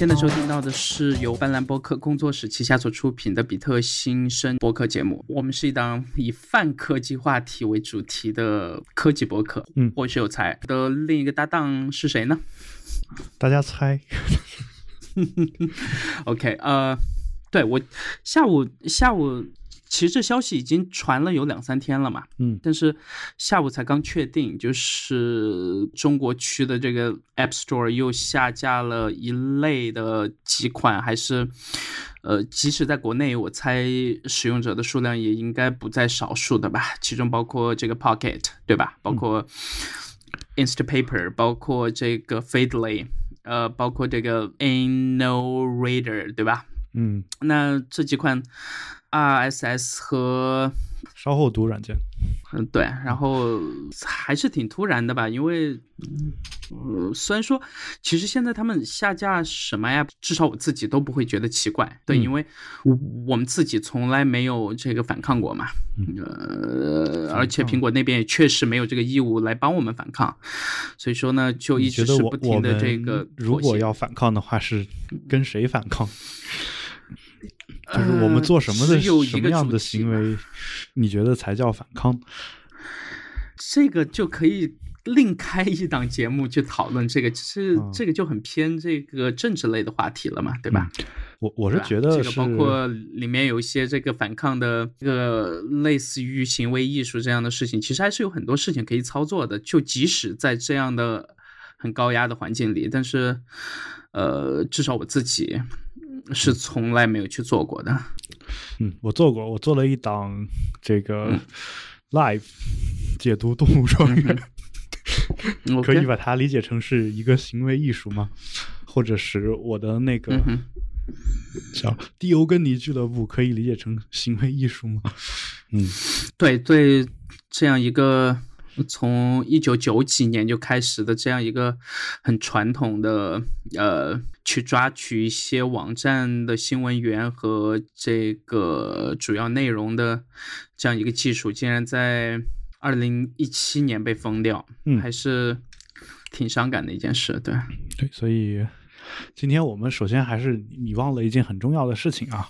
现在收听到的是由斑斓播客工作室旗下所出品的比特新生播客节目。我们是一档以泛科技话题为主题的科技播客。嗯，我是有才的另一个搭档是谁呢？大家猜。OK，呃，对我下午下午其实这消息已经传了有两三天了嘛，嗯但是下午才刚确定，就是中国区的这个 App Store 又下架了一类的几款，还是呃，即使在国内，我猜使用者的数量也应该不在少数的吧，其中包括这个 Pocket，对吧？包括 Instapaper，包括这个 Feedly。呃，包括这个 Anno Reader，对吧？嗯，那这几款 RSS 和稍后读软件。嗯，对，然后还是挺突然的吧，因为，呃，虽然说，其实现在他们下架什么 app，至少我自己都不会觉得奇怪，对，嗯因为我我们自己从来没有这个反抗过嘛，呃，而且苹果那边也确实没有这个义务来帮我们反抗，所以说呢，就一直是不停的这个如果要反抗的话，是跟谁反抗？就是我们做什么的、有一什么样的个主题嘛行为，你觉得才叫反抗？这个就可以另开一档节目去讨论这个，其实这个就很偏这个政治类的话题了嘛，对吧？我我我是觉得这个包括里面有一些这个反抗的这个类似于行为艺术这样的事情，其实还是有很多事情可以操作的。就即使在这样的很高压的环境里，但是呃，至少我自己是从来没有去做过的。嗯，我做过，我做了一档这个嗯 live 解读动物庄园，可以把它理解成是一个行为艺术吗？或者是我的那个叫迪欧根尼俱乐部可以理解成行为艺术吗？嗯对对，这样一个从一九九几年就开始的这样一个很传统的呃，去抓取一些网站的新闻源和这个主要内容的这样一个技术，竟然在二零一七年被封掉，嗯还是挺伤感的一件事。对，对，所以今天我们首先还是你忘了一件很重要的事情啊，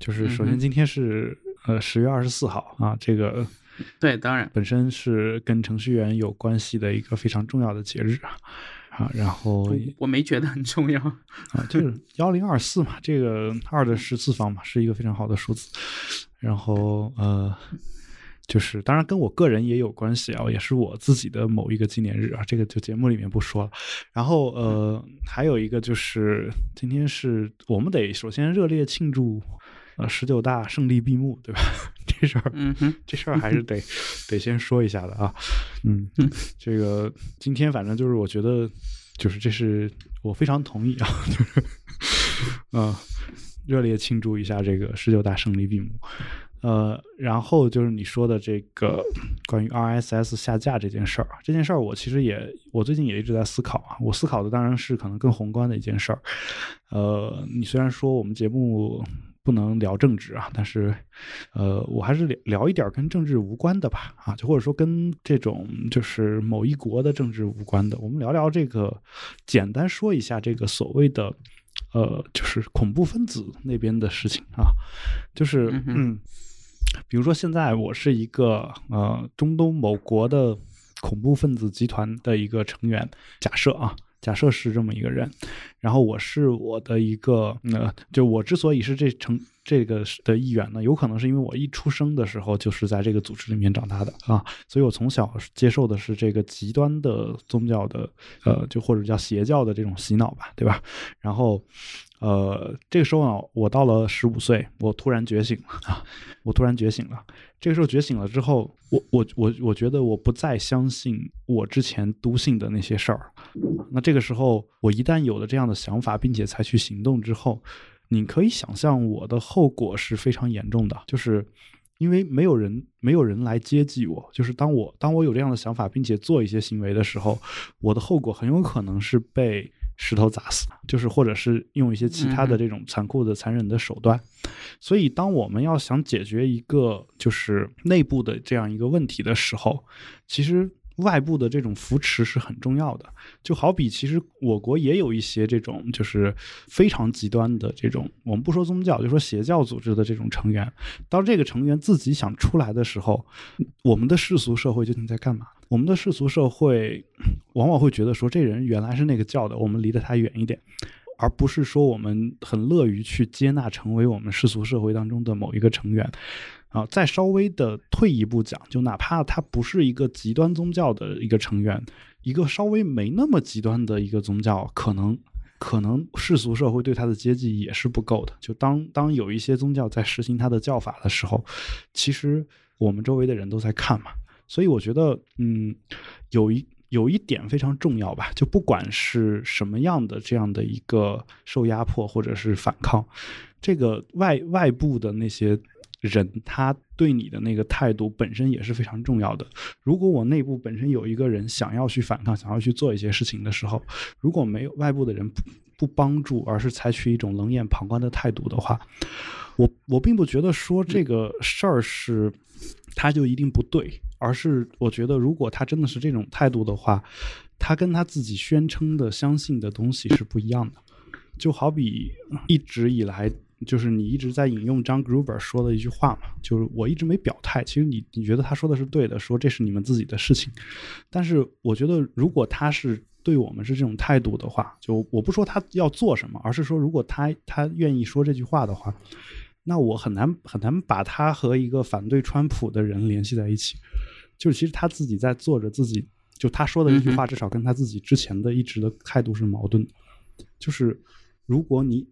就是首先今天是、呃十月二十四号啊，这个对，当然，本身是跟程序员有关系的一个非常重要的节日啊。啊，然后我我没觉得很重要。啊，就是幺零二四嘛，这个二的十次方嘛，是一个非常好的数字。然后呃，就是当然跟我个人也有关系啊，也是我自己的某一个纪念日啊，这个就节目里面不说了。然后呃，还有一个就是今天是我们得首先热烈庆祝呃十九大胜利闭幕，对吧？这事儿这事儿还是得 得先说一下的啊。嗯，这个今天反正就是我觉得，就是这是我非常同意啊，就是嗯、热烈庆祝一下这个十九大胜利闭幕。呃，然后就是你说的这个关于 RSS 下架这件事儿，这件事儿我其实也我最近也一直在思考啊。我思考的当然是可能更宏观的一件事儿。呃，你虽然说我们节目不能聊政治啊，但是呃，我还是聊聊一点跟政治无关的吧，啊，就或者说跟这种就是某一国的政治无关的，我们聊聊这个，简单说一下这个所谓的呃，就是恐怖分子那边的事情啊，就是嗯嗯，比如说现在我是一个呃中东某国的恐怖分子集团的一个成员，假设啊。假设是这么一个人，然后我是我的一个呃，就我之所以是这成这个的一员呢，有可能是因为我一出生的时候就是在这个组织里面长大的啊，所以我从小接受的是这个极端的宗教的呃，就或者叫邪教的这种洗脑吧，对吧？然后呃，这个时候呢，我到了十五岁，我突然觉醒了啊，我突然觉醒了。这个时候觉醒了之后，我我我我觉得我不再相信我之前笃信的那些事儿。那这个时候，我一旦有了这样的想法，并且采取行动之后，你可以想象我的后果是非常严重的，就是因为没有人没有人来接济我，就是当我当我有这样的想法，并且做一些行为的时候，我的后果很有可能是被石头砸死，就是或者是用一些其他的这种残酷的、残忍的手段。所以，当我们要想解决一个就是内部的这样一个问题的时候，其实外部的这种扶持是很重要的。就好比其实我国也有一些这种就是非常极端的这种，我们不说宗教，就说邪教组织的这种成员，当这个成员自己想出来的时候，我们的世俗社会究竟在干嘛？我们的世俗社会往往会觉得说，这人原来是那个教的，我们离得他远一点。而不是说我们很乐于去接纳成为我们世俗社会当中的某一个成员，啊，再稍微的退一步讲，就哪怕他不是一个极端宗教的一个成员，一个稍微没那么极端的一个宗教，可能可能世俗社会对他的接济也是不够的。就当当有一些宗教在实行他的教法的时候，其实我们周围的人都在看嘛，所以我觉得，嗯，有一。有一点非常重要吧，就不管是什么样的这样的一个受压迫或者是反抗，这个外外部的那些人，他对你的那个态度本身也是非常重要的。如果我内部本身有一个人想要去反抗，想要去做一些事情的时候，如果没有外部的人不不帮助，而是采取一种冷眼旁观的态度的话，我我并不觉得说这个事儿是他就一定不对。而是我觉得，如果他真的是这种态度的话，他跟他自己宣称的相信的东西是不一样的。就好比一直以来，就是你一直在引用张 Gruber 说的一句话嘛，就是我一直没表态。其实你你觉得他说的是对的，说这是你们自己的事情。但是我觉得，如果他是对我们是这种态度的话，就我不说他要做什么，而是说如果他他愿意说这句话的话，那我很难很难把他和一个反对川普的人联系在一起。就是其实他自己在做着自己，就他说的一句话，至少跟他自己之前的一直的态度是矛盾的。就是如果你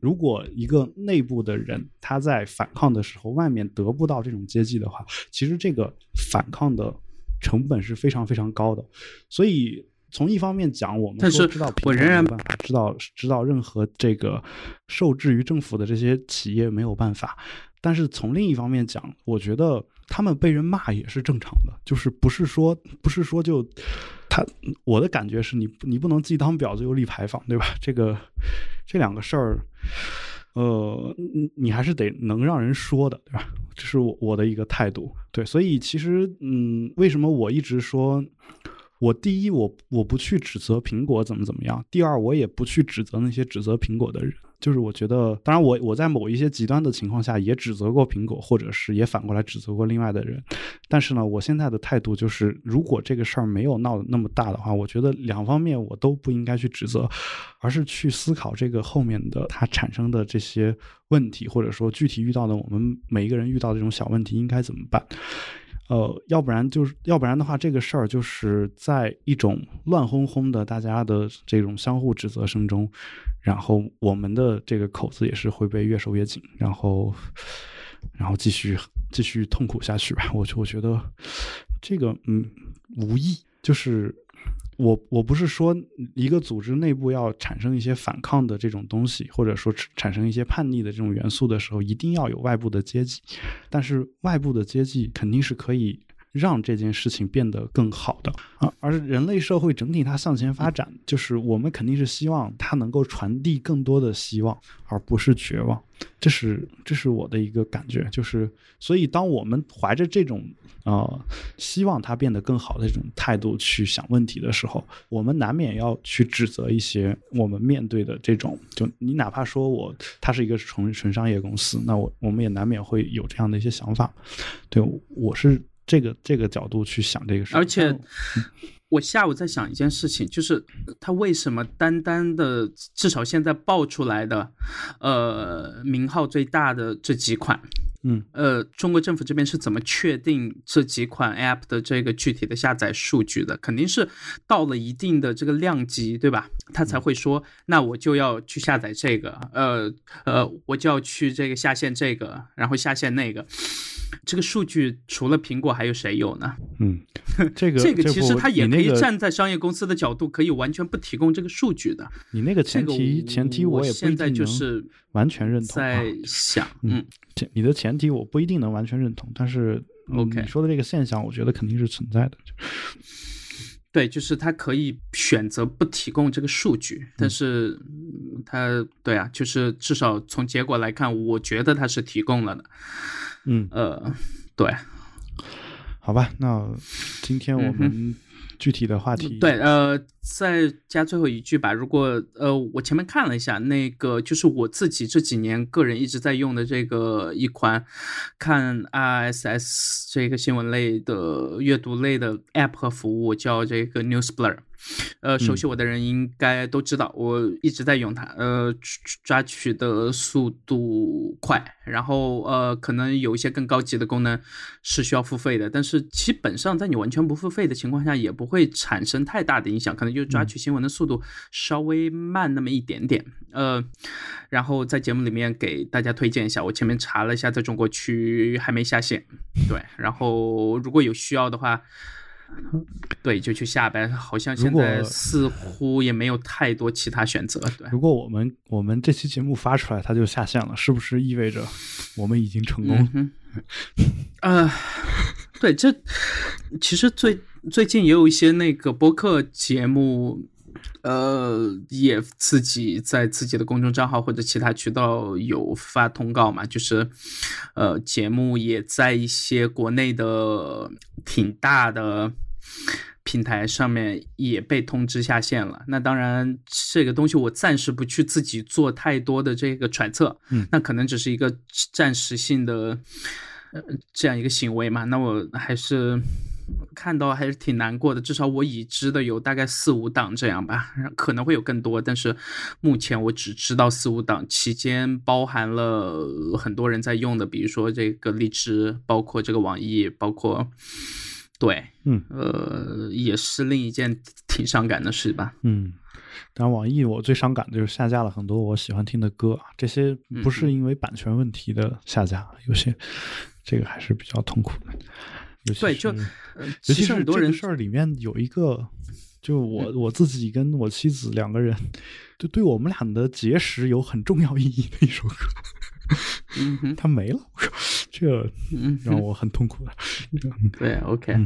如果一个内部的人他在反抗的时候，外面得不到这种接济的话，其实这个反抗的成本是非常非常高的。所以从一方面讲，我们但是知道我仍然办法知道知道任何这个受制于政府的这些企业没有办法。但是从另一方面讲，我觉得。他们被人骂也是正常的，就是不是说不是说就他我的感觉是你你不能既当婊子又立牌坊，对吧？这个这两个事儿，呃，你还是得能让人说的，对吧？这是我我的一个态度，对。所以其实，嗯，为什么我一直说，我第一我我不去指责苹果怎么怎么样，第二我也不去指责那些指责苹果的人。就是我觉得，当然我我在某一些极端的情况下也指责过苹果，或者是也反过来指责过另外的人。但是呢，我现在的态度就是，如果这个事儿没有闹得那么大的话，我觉得两方面我都不应该去指责，而是去思考这个后面的它产生的这些问题，或者说具体遇到的我们每一个人遇到的这种小问题应该怎么办。呃，要不然就是，要不然的话，这个事儿就是在一种乱哄哄的大家的这种相互指责声中，然后我们的这个口子也是会被越收越紧，然后，然后继续继续痛苦下去吧。我我觉得这个嗯无意就是。我我不是说一个组织内部要产生一些反抗的这种东西，或者说产生一些叛逆的这种元素的时候，一定要有外部的阶级，但是外部的阶级肯定是可以。让这件事情变得更好的啊，而人类社会整体它向前发展，就是我们肯定是希望它能够传递更多的希望，而不是绝望。这是这是我的一个感觉，就是所以当我们怀着这种呃希望它变得更好的这种态度去想问题的时候，我们难免要去指责一些我们面对的这种，就你哪怕说我它是一个纯纯商业公司，那我我们也难免会有这样的一些想法。对我是。这个这个角度去想这个事，而且我下午在想一件事情，就是他为什么单单的至少现在爆出来的，呃，名号最大的这几款，嗯，呃，中国政府这边是怎么确定这几款 App 的这个具体的下载数据的？肯定是到了一定的这个量级，对吧？他才会说，那我就要去下载这个，呃呃，我就要去这个下线这个，然后下线那个。这个数据除了苹果还有谁有呢？嗯，这个这个其实他也可以站在商业公司的角度，可以完全不提供这个数据的。你那个前提前提我也现在就是完全认同。在想，嗯，你的前提我不一定能完全认同，但是 OK 你说的这个现象，我觉得肯定是存在的。对，就是他可以选择不提供这个数据，但是他对啊，就是至少从结果来看，我觉得他是提供了的。嗯呃，对，好吧，那今天我们具体的话题，对，呃，再加最后一句吧。如果呃，我前面看了一下，那个就是我自己这几年个人一直在用的这个一款看 RSS 这个新闻类的阅读类的 App 和服务，叫这个 NewsBlur。呃，熟悉我的人应该都知道，我一直在用它。呃，抓取的速度快，然后呃，可能有一些更高级的功能是需要付费的，但是基本上在你完全不付费的情况下，也不会产生太大的影响，可能就抓取新闻的速度稍微慢那么一点点。呃，然后在节目里面给大家推荐一下，我前面查了一下，在中国区还没下线。对，然后如果有需要的话。对，就去下呗。好像现在似乎也没有太多其他选择。对，如果我们我们这期节目发出来，它就下线了，是不是意味着我们已经成功？呃，对，这其实最最近也有一些那个播客节目，呃，也自己在自己的公众账号或者其他渠道有发通告嘛，就是呃，节目也在一些国内的挺大的。平台上面也被通知下线了。那当然，这个东西我暂时不去自己做太多的这个揣测。嗯，那可能只是一个暂时性的呃这样一个行为嘛。那我还是看到还是挺难过的。至少我已知的有大概四五档这样吧，可能会有更多，但是目前我只知道四五档，期间包含了很多人在用的，比如说这个荔枝，包括这个网易，包括。对，嗯，呃，也是另一件挺伤感的事吧。嗯，当然，网易我最伤感的就是下架了很多我喜欢听的歌，这些不是因为版权问题的下架，有些这个还是比较痛苦的。对，就尤其是很多人事儿里面有一个，就我我自己跟我妻子两个人，就对我们俩的结识有很重要意义的一首歌。嗯哼，他没了，这让我很痛苦的。对，OK，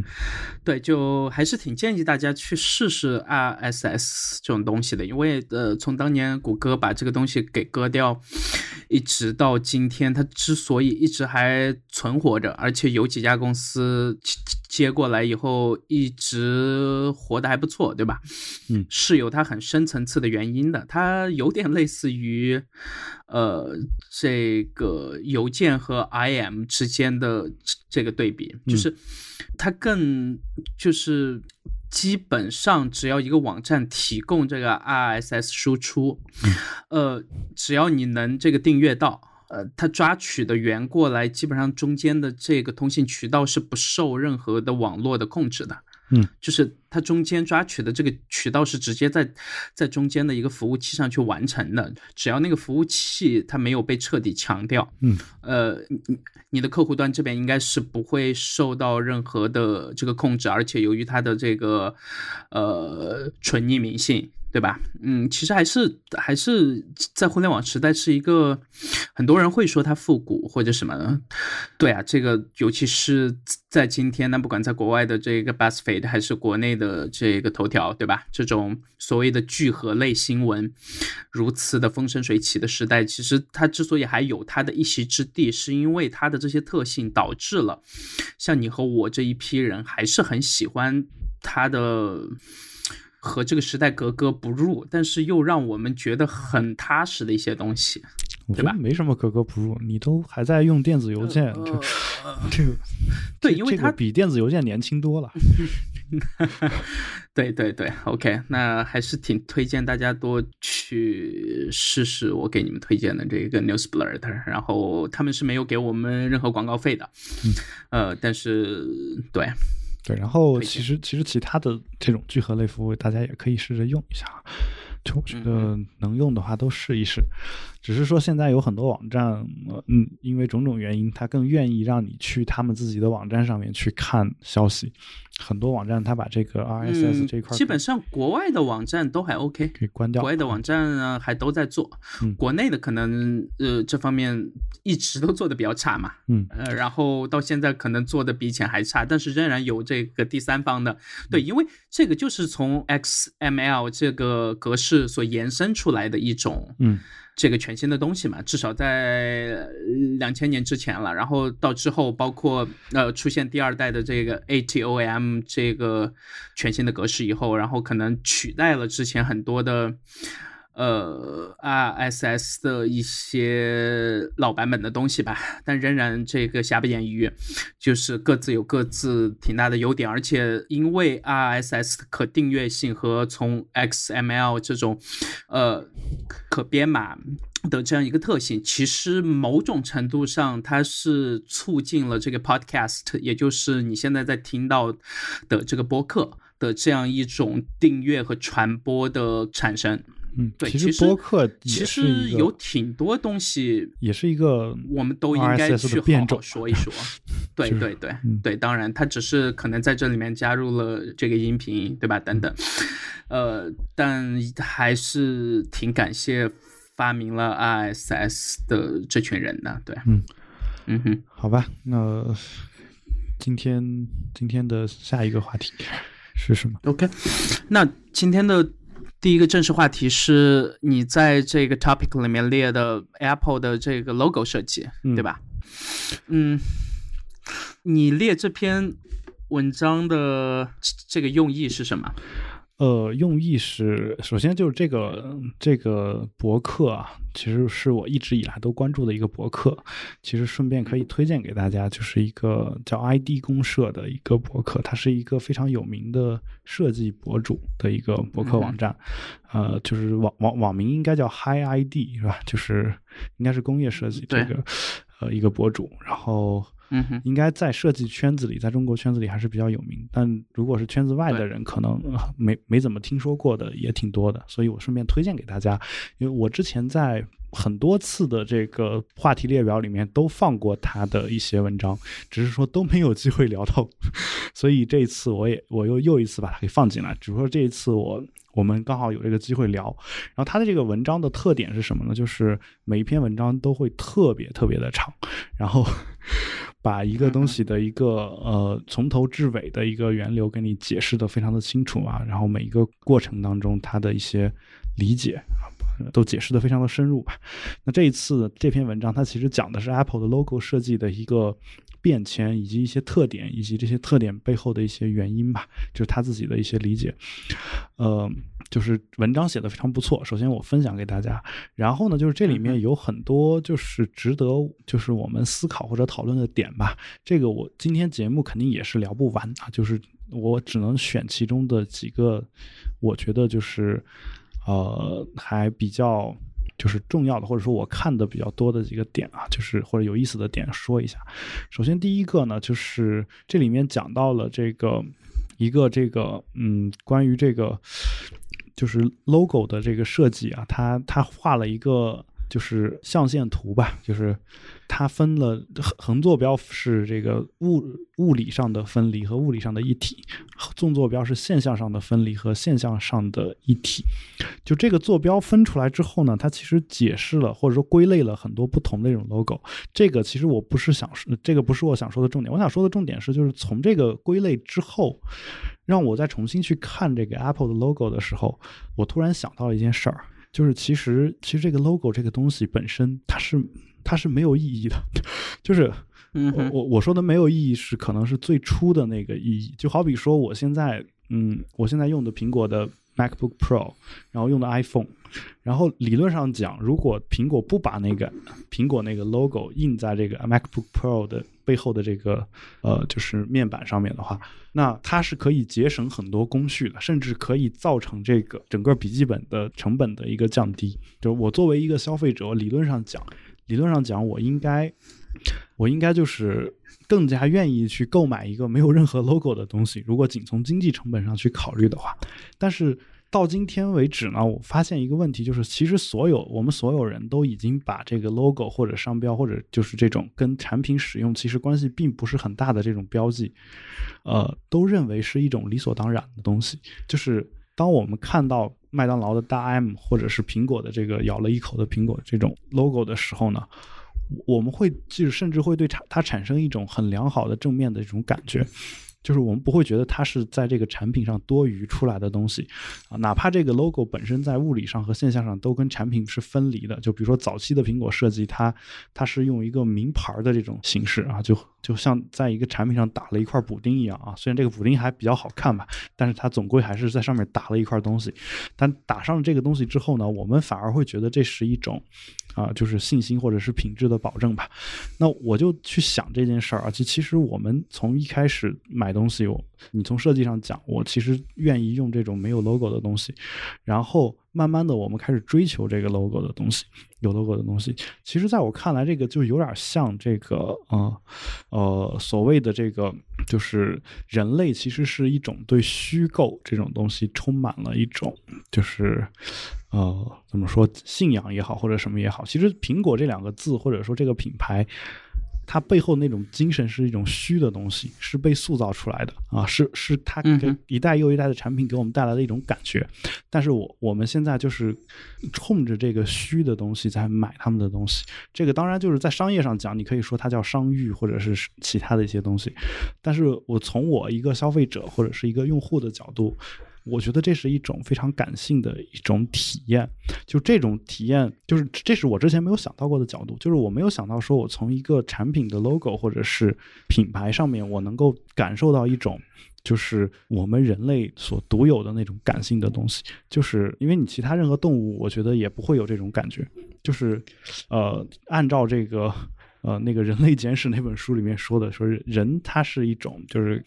对，就还是挺建议大家去试试 RSS 这种东西的，因为呃，从当年谷歌把这个东西给割掉，一直到今天，它之所以一直还存活着，而且有几家公司接过来以后一直活得还不错，对吧？嗯，是有它很深层次的原因的，它有点类似于。呃，这个邮件和 IM 之间的这个对比，就是它更就是基本上只要一个网站提供这个 RSS 输出，呃，只要你能这个订阅到，呃，它抓取的源过来，基本上中间的这个通信渠道是不受任何的网络的控制的。嗯，就是它中间抓取的这个渠道是直接在在中间的一个服务器上去完成的，只要那个服务器它没有被彻底强调，嗯，呃，你你的客户端这边应该是不会受到任何的这个控制，而且由于它的这个呃纯匿名性。对吧？嗯，其实还是还是在互联网时代是一个很多人会说它复古或者什么。对啊，这个尤其是在今天，那不管在国外的这个 BuzzFeed 还是国内的这个头条，对吧？这种所谓的聚合类新闻如此的风生水起的时代，其实它之所以还有它的一席之地，是因为它的这些特性导致了像你和我这一批人还是很喜欢它的。和这个时代格格不入，但是又让我们觉得很踏实的一些东西，对吧？没什么格格不入，你都还在用电子邮件，这 这个对，因为它比电子邮件年轻多了。对对对，OK，那还是挺推荐大家多去试试我给你们推荐的这个 NewsBlur，然后他们是没有给我们任何广告费的，呃，但是对。对，然后其实其实其他的这种聚合类服务，大家也可以试着用一下。就我觉得能用的话都试一试，只是说现在有很多网站，嗯，因为种种原因，他更愿意让你去他们自己的网站上面去看消息。很多网站他把这个 RSS 这一块，基本上国外的网站都还 OK，可以关掉。国外的网站呢还都在做，国内的可能呃这方面一直都做的比较差嘛，嗯，呃，然后到现在可能做的比以前还差，但是仍然有这个第三方的，对，因为这个就是从 XML 这个格式。式所延伸出来的一种，嗯，这个全新的东西嘛。至少在两千年之前了，然后到之后，包括呃出现第二代的这个 ATOM 这个全新的格式以后，然后可能取代了之前很多的。呃，RSS 的一些老版本的东西吧，但仍然这个瑕不掩瑜，就是各自有各自挺大的优点，而且因为 RSS 可订阅性和从 XML 这种呃可编码的这样一个特性，其实某种程度上它是促进了这个 Podcast，也就是你现在在听到的这个播客的这样一种订阅和传播的产生。嗯，对，其实播客其实有挺多东西，也是一个我们都应该去好好说一说。对对对对，当然，它只是可能在这里面加入了这个音频，对吧？等等，呃，但还是挺感谢发明了 RSS 的这群人的。对，嗯嗯哼，好吧，那今天今天的下一个话题是什么？OK，那今天的。第一个正式话题是你在这个 topic 里面列的 Apple 的这个 logo 设计，对吧？嗯，你列这篇文章的这个用意是什么？呃，用意是，首先就是这个这个博客啊，其实是我一直以来都关注的一个博客。其实顺便可以推荐给大家，就是一个叫 ID 公社的一个博客，它是一个非常有名的设计博主的一个博客网站。呃，就是网网网名应该叫 Hi ID 是吧？就是应该是工业设计这个呃一个博主，然后。嗯哼，应该在设计圈子里，在中国圈子里还是比较有名。但如果是圈子外的人，可能没没怎么听说过的也挺多的。所以我顺便推荐给大家，因为我之前在很多次的这个话题列表里面都放过他的一些文章，只是说都没有机会聊到。所以这一次我也我又又一次把它给放进来，只不过这一次我我们刚好有这个机会聊。然后他的这个文章的特点是什么呢？就是每一篇文章都会特别特别的长，然后。把一个东西的一个呃从头至尾的一个源流给你解释的非常的清楚啊，然后每一个过程当中它的一些理解啊，都解释的非常的深入吧。那这一次这篇文章它其实讲的是 Apple 的 logo 设计的一个。变迁以及一些特点，以及这些特点背后的一些原因吧，就是他自己的一些理解。呃，就是文章写的非常不错。首先我分享给大家，然后呢，就是这里面有很多就是值得就是我们思考或者讨论的点吧。这个我今天节目肯定也是聊不完啊，就是我只能选其中的几个，我觉得就是呃还比较。就是重要的，或者说我看的比较多的几个点啊，就是或者有意思的点说一下。首先第一个呢，就是这里面讲到了这个一个这个嗯，关于这个就是 logo 的这个设计啊，他他画了一个。就是象限图吧，就是它分了横横坐标是这个物物理上的分离和物理上的一体，纵坐标是现象上的分离和现象上的一体。就这个坐标分出来之后呢，它其实解释了或者说归类了很多不同的这种 logo。这个其实我不是想说，这个不是我想说的重点。我想说的重点是，就是从这个归类之后，让我再重新去看这个 Apple 的 logo 的时候，我突然想到了一件事儿。就是其实其实这个 logo 这个东西本身它是它是没有意义的，就是我我我说的没有意义是可能是最初的那个意义，就好比说我现在嗯我现在用的苹果的 MacBook Pro，然后用的 iPhone。然后理论上讲，如果苹果不把那个苹果那个 logo 印在这个 MacBook Pro 的背后的这个呃就是面板上面的话，那它是可以节省很多工序的，甚至可以造成这个整个笔记本的成本的一个降低。就是我作为一个消费者，理论上讲，理论上讲，我应该我应该就是更加愿意去购买一个没有任何 logo 的东西。如果仅从经济成本上去考虑的话，但是。到今天为止呢，我发现一个问题，就是其实所有我们所有人都已经把这个 logo 或者商标或者就是这种跟产品使用其实关系并不是很大的这种标记，呃，都认为是一种理所当然的东西。就是当我们看到麦当劳的大 M 或者是苹果的这个咬了一口的苹果这种 logo 的时候呢，我们会就是甚至会对它它产生一种很良好的正面的这种感觉。就是我们不会觉得它是在这个产品上多余出来的东西啊，哪怕这个 logo 本身在物理上和现象上都跟产品是分离的。就比如说早期的苹果设计，它它是用一个名牌的这种形式啊，就就像在一个产品上打了一块补丁一样啊。虽然这个补丁还比较好看吧，但是它总归还是在上面打了一块东西。但打上了这个东西之后呢，我们反而会觉得这是一种啊，就是信心或者是品质的保证吧。那我就去想这件事儿啊，就其实我们从一开始买东西，我你从设计上讲，我其实愿意用这种没有 logo 的东西，然后慢慢的我们开始追求这个 logo 的东西，有 logo 的东西。其实在我看来，这个就有点像这个呃呃所谓的这个，就是人类其实是一种对虚构这种东西充满了一种就是呃怎么说信仰也好或者什么也好，其实苹果这两个字或者说这个品牌。它背后那种精神是一种虚的东西，是被塑造出来的啊，是是它给一代又一代的产品给我们带来的一种感觉。但是我我们现在就是冲着这个虚的东西在买他们的东西。这个当然就是在商业上讲，你可以说它叫商誉或者是其他的一些东西。但是我从我一个消费者或者是一个用户的角度。我觉得这是一种非常感性的一种体验，就这种体验，就是这是我之前没有想到过的角度，就是我没有想到说，我从一个产品的 logo 或者是品牌上面，我能够感受到一种，就是我们人类所独有的那种感性的东西，就是因为你其他任何动物，我觉得也不会有这种感觉，就是，呃，按照这个，呃，那个人类简史那本书里面说的，说人他是一种，就是。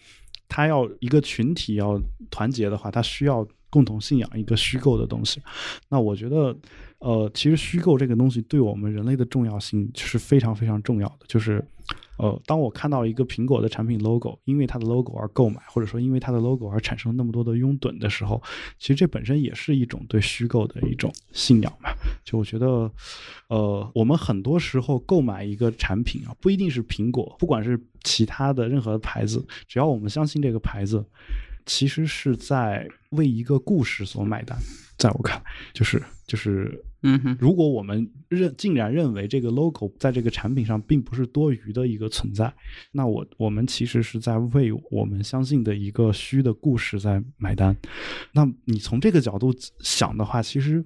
他要一个群体要团结的话，他需要共同信仰一个虚构的东西。那我觉得，呃，其实虚构这个东西对我们人类的重要性是非常非常重要的。就是，呃，当我看到一个苹果的产品 logo 因为它的 logo 而购买，或者说因为它的 logo 而产生那么多的拥趸的时候，其实这本身也是一种对虚构的一种信仰嘛。就我觉得，呃，我们很多时候购买一个产品啊，不一定是苹果，不管是。其他的任何的牌子，只要我们相信这个牌子，其实是在为一个故事所买单。在我看来，就是就是，嗯哼，如果我们认竟然认为这个 logo 在这个产品上并不是多余的一个存在，那我我们其实是在为我们相信的一个虚的故事在买单。那你从这个角度想的话，其实。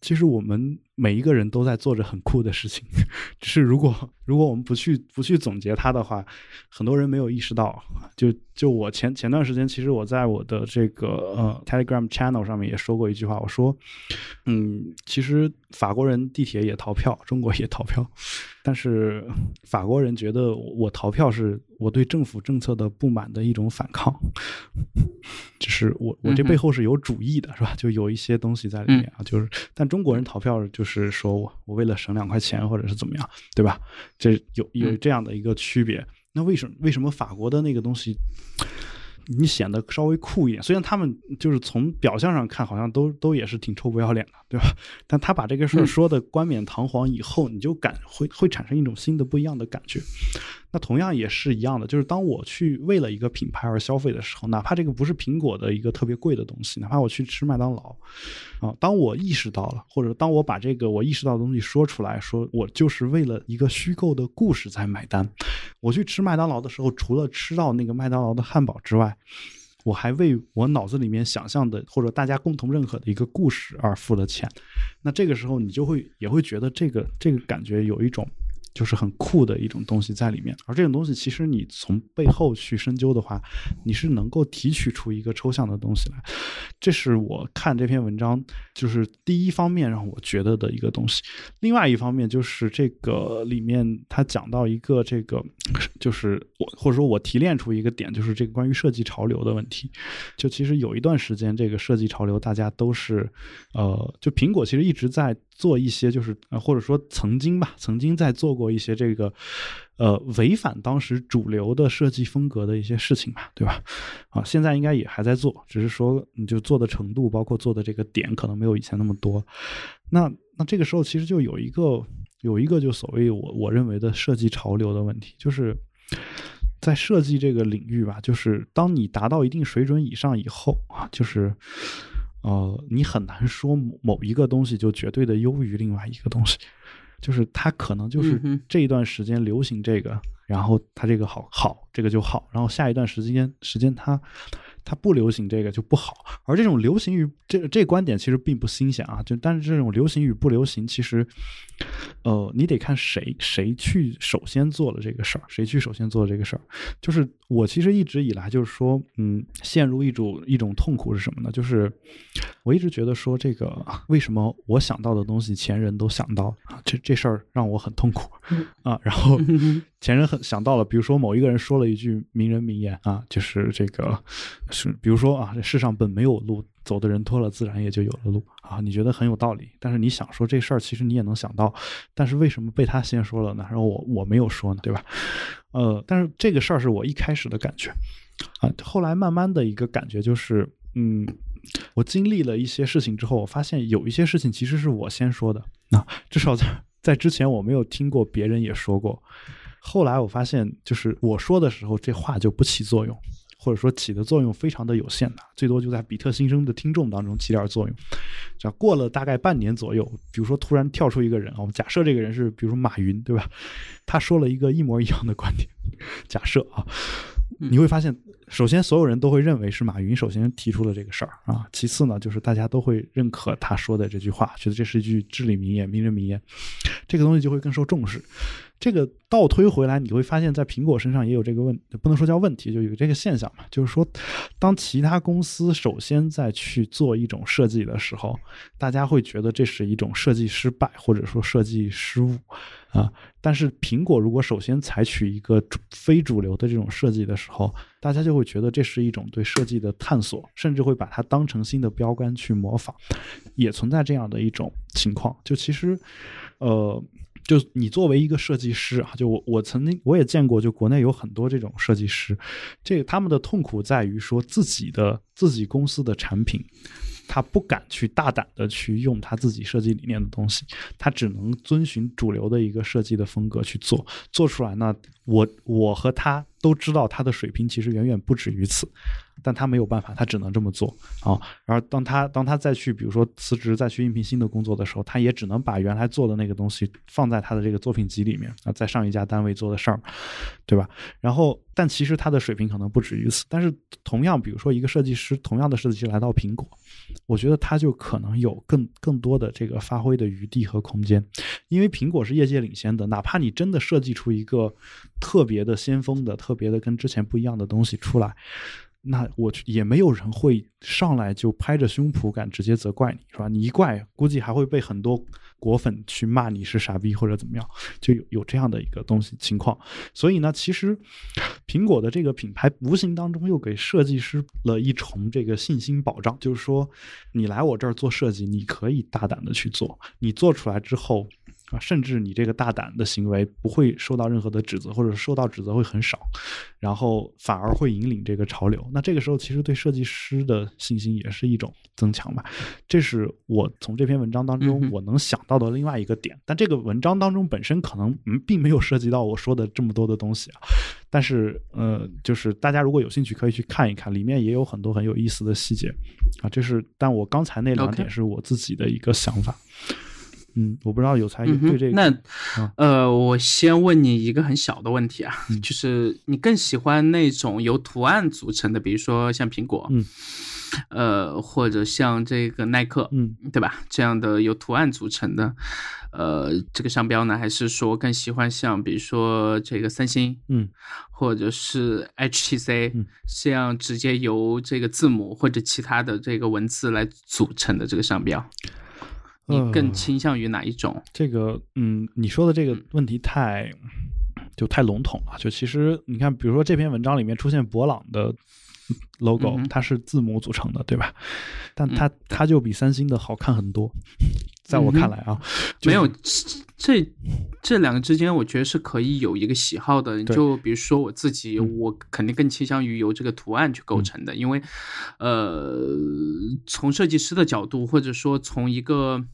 其实我们每一个人都在做着很酷的事情，只是如果如果我们不去不去总结它的话，很多人没有意识到。就就我前前段时间，其实我在我的这个呃 Telegram channel 上面也说过一句话，我说，嗯，其实法国人地铁也逃票，中国也逃票，但是法国人觉得我逃票是我对政府政策的不满的一种反抗，就是我我这背后是有主义的，是吧？就有一些东西在里面啊，就是但中国人逃票就是说我我为了省两块钱或者是怎么样，对吧？这有有这样的一个区别。那为什么为什么法国的那个东西，你显得稍微酷一点？虽然他们就是从表象上看，好像都都也是挺臭不要脸的，对吧？但他把这个事儿说的冠冕堂皇以后，你就感会会产生一种新的不一样的感觉。那同样也是一样的，就是当我去为了一个品牌而消费的时候，哪怕这个不是苹果的一个特别贵的东西，哪怕我去吃麦当劳，啊，当我意识到了，或者当我把这个我意识到的东西说出来，说我就是为了一个虚构的故事在买单。我去吃麦当劳的时候，除了吃到那个麦当劳的汉堡之外，我还为我脑子里面想象的或者大家共同认可的一个故事而付了钱。那这个时候，你就会也会觉得这个这个感觉有一种。就是很酷的一种东西在里面，而这种东西其实你从背后去深究的话，你是能够提取出一个抽象的东西来。这是我看这篇文章就是第一方面让我觉得的一个东西。另外一方面就是这个里面他讲到一个这个，就是我或者说我提炼出一个点，就是这个关于设计潮流的问题。就其实有一段时间，这个设计潮流大家都是，呃，就苹果其实一直在。做一些就是呃，或者说曾经吧，曾经在做过一些这个，呃，违反当时主流的设计风格的一些事情吧，对吧？啊，现在应该也还在做，只是说你就做的程度，包括做的这个点，可能没有以前那么多。那那这个时候其实就有一个有一个就所谓我我认为的设计潮流的问题，就是在设计这个领域吧，就是当你达到一定水准以上以后啊，就是。呃，你很难说某某一个东西就绝对的优于另外一个东西，就是它可能就是这一段时间流行这个，然后它这个好好，这个就好，然后下一段时间时间它它不流行这个就不好。而这种流行与这这观点其实并不新鲜啊，就但是这种流行与不流行，其实呃你得看谁谁去首先做了这个事儿，谁去首先做了这个事儿。就是我其实一直以来就是说，嗯，陷入一种一种痛苦是什么呢？就是我一直觉得说这个为什么我想到的东西前人都想到啊，这这事儿让我很痛苦啊。然后前人很想到了，比如说某一个人说了一句名人名言啊，就是这个是比如说啊，这世上本没有路，走的人多了，自然也就有了路啊。你觉得很有道理，但是你想说这事儿，其实你也能想到，但是为什么被他先说了呢？然后我我没有说呢，对吧？呃，但是这个事儿是我一开始的感觉啊，后来慢慢的一个感觉就是，嗯，我经历了一些事情之后，我发现有一些事情其实是我先说的，那至少在在之前我没有听过别人也说过，后来我发现就是我说的时候，这话就不起作用。或者说起的作用非常的有限的，最多就在比特新生的听众当中起点作用。只要过了大概半年左右，比如说突然跳出一个人，我们假设这个人是比如说马云，对吧？他说了一个一模一样的观点，假设啊，你会发现，首先所有人都会认为是马云首先提出了这个事儿啊，其次呢，就是大家都会认可他说的这句话，觉得这是一句至理名言、名人名言，这个东西就会更受重视。这个倒推回来，你会发现在苹果身上也有这个问，不能说叫问题，就有这个现象嘛。就是说，当其他公司首先在去做一种设计的时候，大家会觉得这是一种设计失败，或者说设计失误啊。但是苹果如果首先采取一个非主流的这种设计的时候，大家就会觉得这是一种对设计的探索，甚至会把它当成新的标杆去模仿，也存在这样的一种情况。就其实，呃。就你作为一个设计师啊，就我我曾经我也见过，就国内有很多这种设计师，这个他们的痛苦在于说自己的自己公司的产品，他不敢去大胆的去用他自己设计理念的东西，他只能遵循主流的一个设计的风格去做，做出来呢，我我和他都知道他的水平其实远远不止于此。但他没有办法，他只能这么做啊。然后当他当他再去，比如说辞职再去应聘新的工作的时候，他也只能把原来做的那个东西放在他的这个作品集里面啊，在上一家单位做的事儿，对吧？然后，但其实他的水平可能不止于此。但是同样，比如说一个设计师，同样的设计师来到苹果，我觉得它就可能有更更多的这个发挥的余地和空间，因为苹果是业界领先的，哪怕你真的设计出一个特别的先锋的、特别的跟之前不一样的东西出来。那我去也没有人会上来就拍着胸脯敢直接责怪你，是吧？你一怪，估计还会被很多果粉去骂你是傻逼或者怎么样，就有有这样的一个东西情况。所以呢，其实苹果的这个品牌无形当中又给设计师了一重这个信心保障，就是说，你来我这儿做设计，你可以大胆的去做，你做出来之后。啊，甚至你这个大胆的行为不会受到任何的指责，或者受到指责会很少，然后反而会引领这个潮流。那这个时候其实对设计师的信心也是一种增强吧。这是我从这篇文章当中我能想到的另外一个点。但这个文章当中本身可能嗯并没有涉及到我说的这么多的东西啊。但是呃，就是大家如果有兴趣可以去看一看，里面也有很多很有意思的细节啊。这是但我刚才那两点是我自己的一个想法。嗯，我不知道有才对这个。那，呃，我先问你一个很小的问题啊，就是你更喜欢那种由图案组成的，比如说像苹果，嗯，呃，或者像这个耐克，嗯，对吧？这样的由图案组成的，呃，这个商标呢？还是说更喜欢像比如说这个三星，嗯，或者是 HTC 这样直接由这个字母或者其他的这个文字来组成的这个商标？你更倾向于哪一种？这个，嗯，你说的这个问题太就太笼统了。就其实你看，比如说这篇文章里面出现博朗的 logo，它是字母组成的，对吧？但它它就比三星的好看很多。在我看来啊，没有这这两个之间，我觉得是可以有一个喜好的。就比如说我自己，我肯定更倾向于由这个图案去构成的，因为呃，从设计师的角度，或者说从一个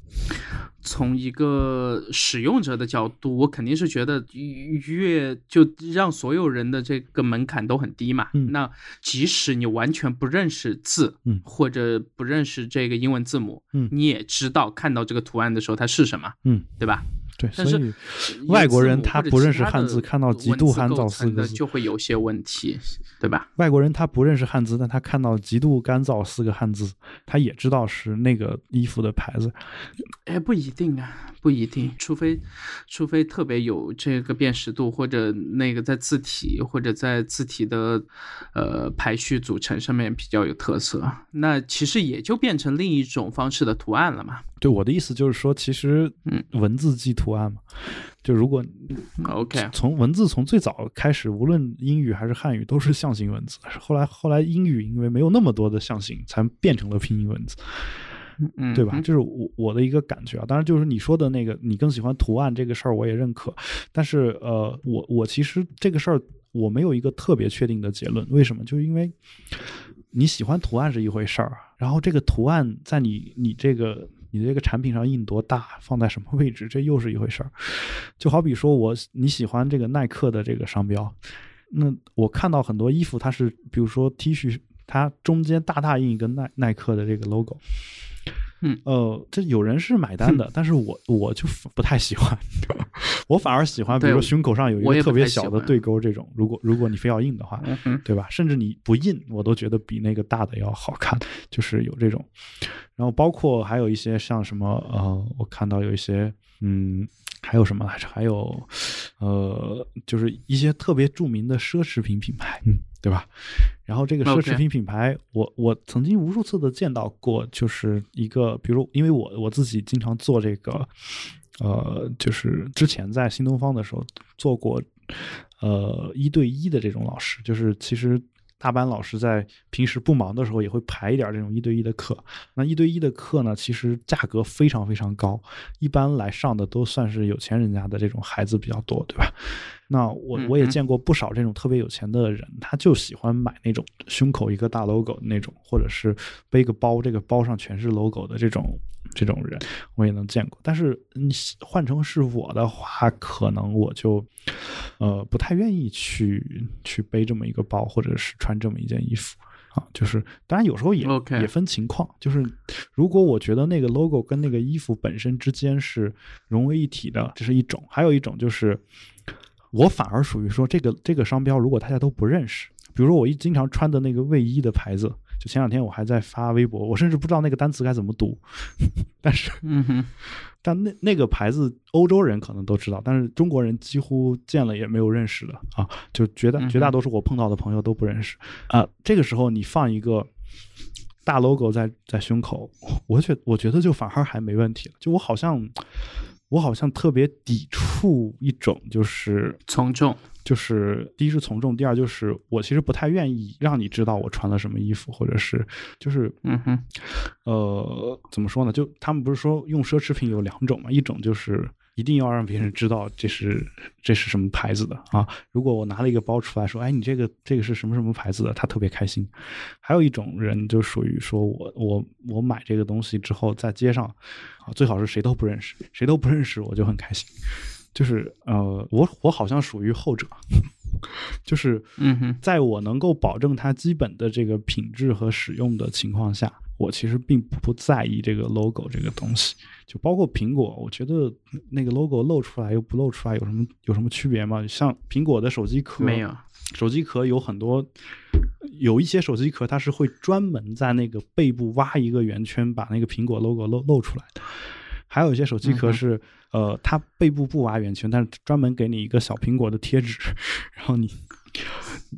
从一个使用者的角度，我肯定是觉得越就让所有人的这个门槛都很低嘛。那即使你完全不认识字，嗯，或者不认识这个英文字母，嗯，你也知道看到这个。图案的时候它是什么？嗯，对吧？对，但是外国人他他不认识汉字，看到“极度干燥”四个字就会有些问题，对吧？外国人他不认识汉字，但他看到“极度干燥”四个汉字，他也知道是那个衣服的牌子。哎，不一定啊，不一定，除非除非特别有这个辨识度，或者那个在字体或者在字体的呃排序组成上面比较有特色，那其实也就变成另一种方式的图案了嘛。对我的意思就是说，其实嗯，文字即图案嘛。就如果 OK，从文字从最早开始，无论英语还是汉语都是象形文字，后来后来英语因为没有那么多的象形，才变成了拼音文字。嗯，对吧？这是我我的一个感觉啊。当然，就是你说的那个，你更喜欢图案这个事儿，我也认可。但是，呃，我我其实这个事儿我没有一个特别确定的结论。为什么？就是因为你喜欢图案是一回事儿，然后这个图案在你你这个你这个产品上印多大，放在什么位置，这又是一回事儿。就好比说我你喜欢这个耐克的这个商标，那我看到很多衣服，它是比如说 T 恤，它中间大大印一个耐耐克的这个 logo。嗯，呃，这有人是买单的，但是我我就不太喜欢，我反而喜欢，比如说胸口上有一个特别小的对勾这种。如果如果你非要印的话，对吧？甚至你不印，我都觉得比那个大的要好看，就是有这种。然后包括还有一些像什么呃，我看到有一些嗯，还有什么来着？还有呃，就是一些特别著名的奢侈品品牌，嗯，对吧？然后这个奢侈品品牌，我我曾经无数次的见到过，就是一个，比如因为我我自己经常做这个，呃，就是之前在新东方的时候做过，呃，一对一的这种老师，就是其实大班老师在平时不忙的时候也会排一点这种一对一的课。那一对一的课呢，其实价格非常非常高，一般来上的都算是有钱人家的这种孩子比较多，对吧？那我我也见过不少这种特别有钱的人，他就喜欢买那种胸口一个大 logo 那种，或者是背个包，这个包上全是 logo 的这种这种人，我也能见过。但是你换成是我的话，可能我就呃不太愿意去去背这么一个包，或者是穿这么一件衣服啊。就是当然有时候也也分情况，就是如果我觉得那个 logo 跟那个衣服本身之间是融为一体的，这是一种；还有一种就是。我反而属于说，这个这个商标，如果大家都不认识，比如说我一经常穿的那个卫衣的牌子，就前两天我还在发微博，我甚至不知道那个单词该怎么读，但是，嗯，但那那个牌子欧洲人可能都知道，但是中国人几乎见了也没有认识的啊，就绝大绝大多数我碰到的朋友都不认识啊。这个时候你放一个大 logo 在在胸口，我觉我觉得就反而还没问题了，就我好像。我好像特别抵触一种，就是从众，就是第一是从众，第二就是我其实不太愿意让你知道我穿了什么衣服，或者是就是嗯哼，呃，怎么说呢？就他们不是说用奢侈品有两种嘛？一种就是一定要让别人知道这是这是什么牌子的啊。如果我拿了一个包出来说，哎，你这个这个是什么什么牌子的，他特别开心。还有一种人就属于说我我我买这个东西之后在街上。啊，最好是谁都不认识，谁都不认识我就很开心。就是呃，我我好像属于后者，就是嗯哼，在我能够保证它基本的这个品质和使用的情况下，我其实并不在意这个 logo 这个东西。就包括苹果，我觉得那个 logo 露出来又不露出来有什么有什么区别吗？像苹果的手机壳没有，手机壳有很多。有一些手机壳，它是会专门在那个背部挖一个圆圈，把那个苹果 logo 露露出来的。还有一些手机壳是，呃，它背部不挖圆圈，但是专门给你一个小苹果的贴纸，然后你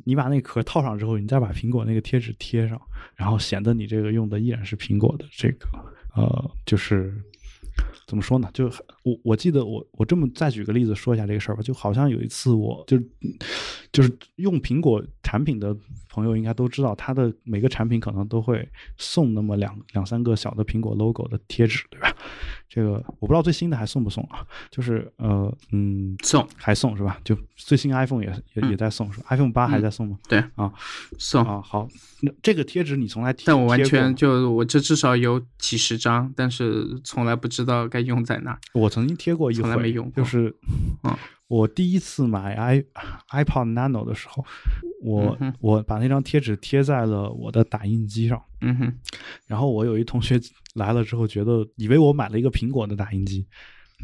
你把那个壳套上之后，你再把苹果那个贴纸贴上，然后显得你这个用的依然是苹果的这个，呃，就是。怎么说呢？就我我记得我我这么再举个例子说一下这个事儿吧。就好像有一次，我就就是用苹果产品的朋友应该都知道，它的每个产品可能都会送那么两两三个小的苹果 logo 的贴纸，对吧？这个我不知道最新的还送不送啊？就是呃嗯送还送是吧？就最新 iPhone 也也也在送是吧？iPhone 八还在送吗？对啊，送啊好。那这个贴纸你从来贴？但我完全就我这至少有几十张，但是从来不知道该用在哪。我曾经贴过一回，从来没用过。就是嗯，我第一次买 i iPod Nano 的时候，我我把那张贴纸贴在了我的打印机上。嗯哼。然后我有一同学来了之后，觉得以为我买了一个苹果的打印机，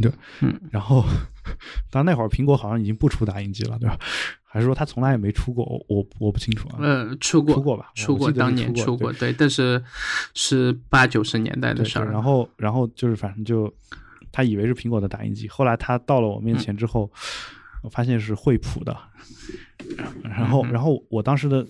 对，嗯，然后，但那会儿苹果好像已经不出打印机了，对吧？还是说他从来也没出过？我我我不清楚啊。呃，出过出过吧？出过，当年出过，对，但是是八九十年代的事儿。然后然后就是反正就他以为是苹果的打印机，后来他到了我面前之后，我发现是惠普的，然后然后我当时的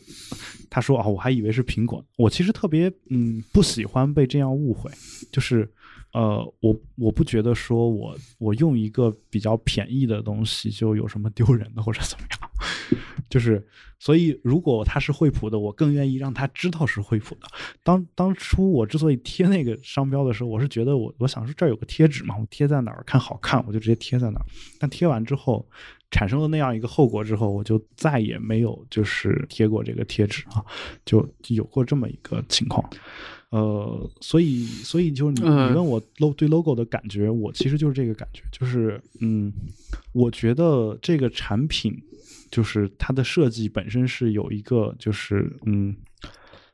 他说啊，我还以为是苹果，我其实特别嗯不喜欢被这样误会，就是。呃，我我不觉得说我我用一个比较便宜的东西就有什么丢人的或者怎么样，就是所以如果它是惠普的，我更愿意让他知道是惠普的。当当初我之所以贴那个商标的时候，我是觉得我我想说这儿有个贴纸嘛，我贴在哪儿看好看，我就直接贴在哪儿。但贴完之后产生了那样一个后果之后，我就再也没有就是贴过这个贴纸啊，就有过这么一个情况。呃，所以，所以就是你你呃问我对 logo 的感觉，我其实就是这个感觉，就是嗯，我觉得这个产品就是它的设计本身是有一个就是嗯，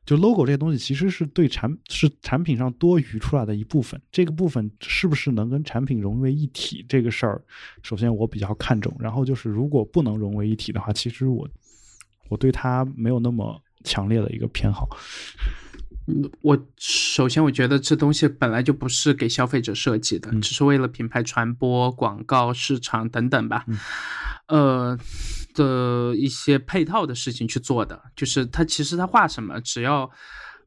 就 logo 这个东西其实是对产是产品上多余出来的一部分，这个部分是不是能跟产品融为一体这个事儿，首先我比较看重，然后就是如果不能融为一体的话，其实我我对它没有那么强烈的一个偏好。嗯我首先我觉得这东西本来就不是给消费者设计的，嗯只是为了品牌传播、广告、市场等等吧，嗯呃的一些配套的事情去做的。就是它其实它画什么，只要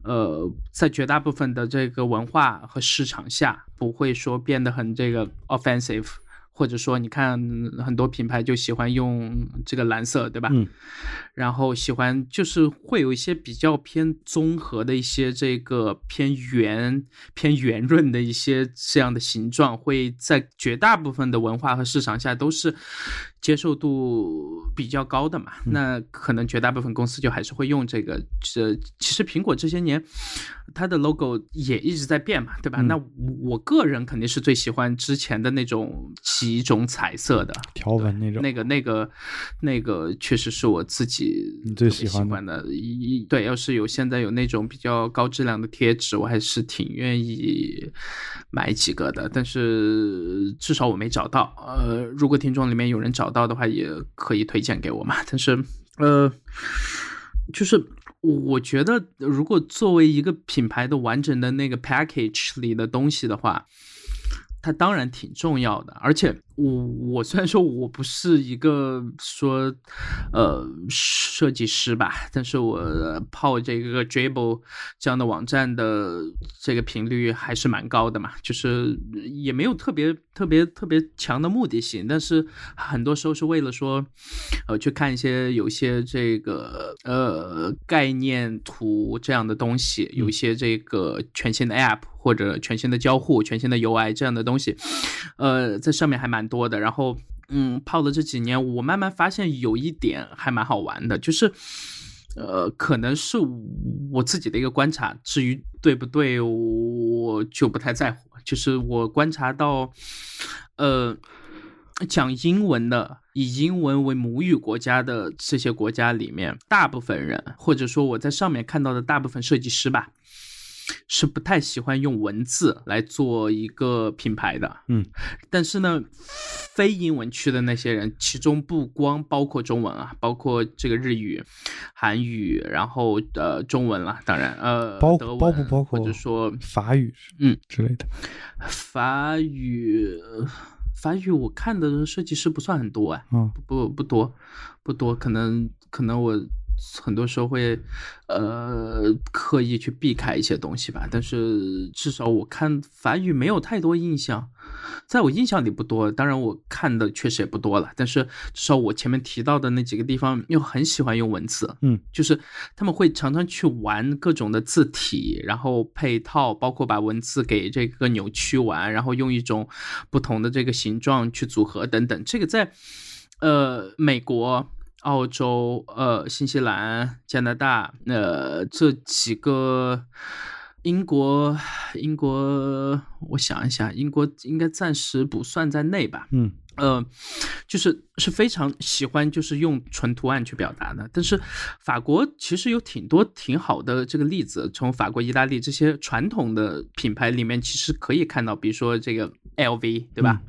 呃在绝大部分的这个文化和市场下，不会说变得很这个 offensive。或者说，你看很多品牌就喜欢用这个蓝色，对吧？嗯然后喜欢就是会有一些比较偏综合的一些这个偏圆、偏圆润的一些这样的形状，会在绝大部分的文化和市场下都是接受度比较高的嘛。那可能绝大部分公司就还是会用这个。这其实苹果这些年它的 logo 也一直在变嘛，对吧？嗯那我个人肯定是最喜欢之前的那种几种彩色的。条纹那种，那个、那个、那个，确实是我自己最喜喜欢的欢的。一对，要是有现在有那种比较高质量的贴纸，我还是挺愿意买几个的。但是至少我没找到。呃，如果听众里面有人找到的话，也可以推荐给我嘛。但是，呃，就是我觉得，如果作为一个品牌的完整的那个 package 里的东西的话，它当然挺重要的，而且我我虽然说我不是一个说呃设计师吧，但是我泡这个 Dribble 这样的网站的这个频率还是蛮高的嘛，就是也没有特别特别特别强的目的性，但是很多时候是为了说呃去看一些有一些这个呃概念图这样的东西，有一些这个全新的 App 或者全新的交互、全新的 UI 这样的东西，呃，在上面还蛮多的。然后，嗯，泡了这几年，我慢慢发现有一点还蛮好玩的，就是，呃，可能是我自己的一个观察，至于对不对，我就不太在乎。就是我观察到，呃。讲英文的，以英文为母语国家的这些国家里面，大部分人，或者说我在上面看到的大部分设计师吧，是不太喜欢用文字来做一个品牌的。嗯，但是呢，非英文区的那些人，其中不光包括中文啊，包括这个日语、韩语，然后呃中文了，当然呃包德包不包括或者说法语嗯之类的？法语。法语我看的设计师不算很多哎，嗯不不多，不多，可能可能我很多时候会呃刻意去避开一些东西吧，但是至少我看法语没有太多印象，在我印象里不多，当然我看的确实也不多了，但是至少我前面提到的那几个地方又很喜欢用文字，嗯，就是他们会常常去玩各种的字体，然后配套，包括把文字给这个扭曲完，然后用一种不同的这个形状去组合等等，这个在呃美国。澳洲、呃，新西兰、加拿大，呃，这几个，英国，英国，我想一下，英国应该暂时不算在内吧？嗯呃，就是是非常喜欢就是用纯图案去表达的。但是法国其实有挺多挺好的这个例子，从法国、意大利这些传统的品牌里面，其实可以看到，比如说这个 LV，对吧？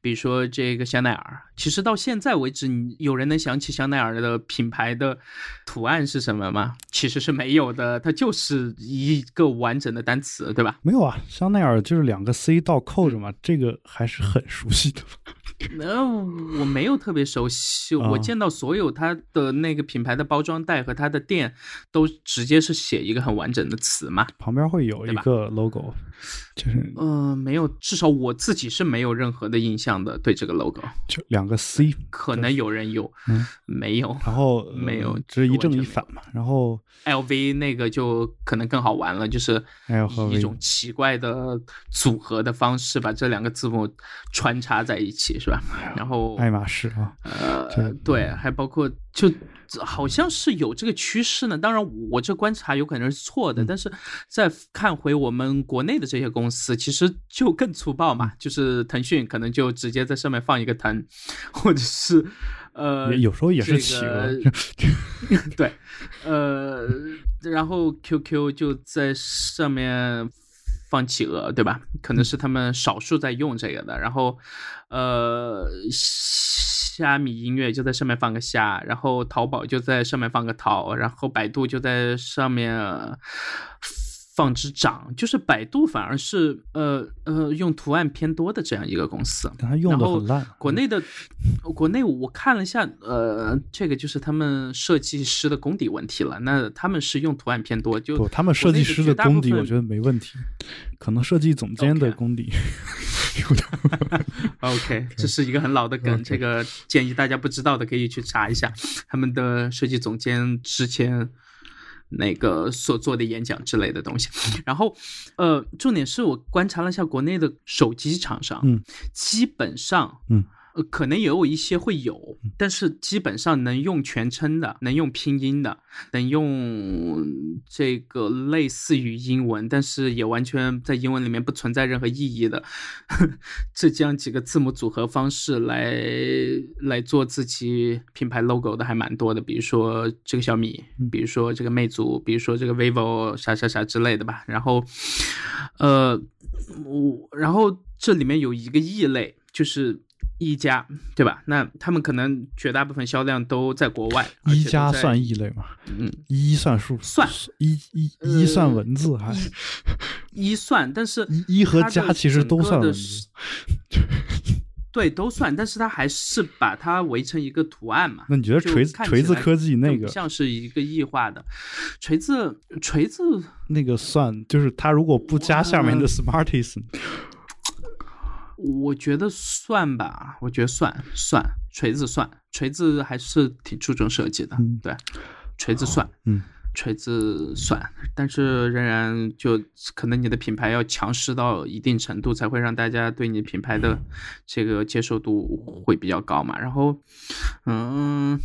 比如说这个香奈儿，其实到现在为止，你有人能想起香奈儿的品牌的图案是什么吗？其实是没有的，它就是一个完整的单词，对吧？没有啊，香奈儿就是两个 C 倒扣着嘛，这个还是很熟悉的。那我没有特别熟悉，我见到所有它的那个品牌的包装袋和它的店，都直接是写一个很完整的词嘛，旁边会有一个 logo，就是呃没有，至少我自己是没有任何的印象的，对这个 logo，就两个 C，可能有人有，嗯，没有，然后没有，这是一正一反嘛，然后。LV 那个就可能更好玩了，就是一种奇怪的组合的方式，把这两个字母穿插在一起，是吧？然后爱马仕啊，呃，对，还包括就好像是有这个趋势呢。当然，我这观察有可能是错的，但是再看回我们国内的这些公司，其实就更粗暴嘛。就是腾讯可能就直接在上面放一个腾，或者是呃，有时候也是企鹅，对，呃，然后 QQ 就在上面。放企鹅，对吧？可能是他们少数在用这个的。然后，呃，虾米音乐就在上面放个虾，然后淘宝就在上面放个淘，然后百度就在上面。放之长，就是百度反而是呃呃用图案偏多的这样一个公司，但它用的很烂。国内的国内我看了一下，呃，这个就是他们设计师的功底问题了。那他们是用图案偏多，就他们设计师的功底我觉得没问题，可能设计总监的功底。OK，这是一个很老的梗，这个建议大家不知道的可以去查一下他们的设计总监之前。那个所做的演讲之类的东西，然后，呃，重点是我观察了一下国内的手机厂商，嗯，基本上，嗯。呃，可能也有一些会有，但是基本上能用全称的，能用拼音的，能用这个类似于英文，但是也完全在英文里面不存在任何意义的 这样几个字母组合方式来来做自己品牌 logo 的还蛮多的，比如说这个小米，比如说这个魅族，比如说这个 vivo 啥啥啥之类的吧。然后，呃，我然后这里面有一个异类，就是。一加对吧？那他们可能绝大部分销量都在国外。一加算异类吗？嗯，一算数算一一一算文字还一算，但是一一和加其实都算文字。对，都算，但是它还是把它围成一个图案嘛？那你觉得锤子锤子科技那个像是一个异化的锤子锤子那个算？就是它如果不加下面的 Smartisan。我觉得算吧，我觉得算算锤子算锤子还是挺注重设计的，对，锤子算，嗯，锤子算，但是仍然就可能你的品牌要强势到一定程度，才会让大家对你品牌的这个接受度会比较高嘛。然后，嗯。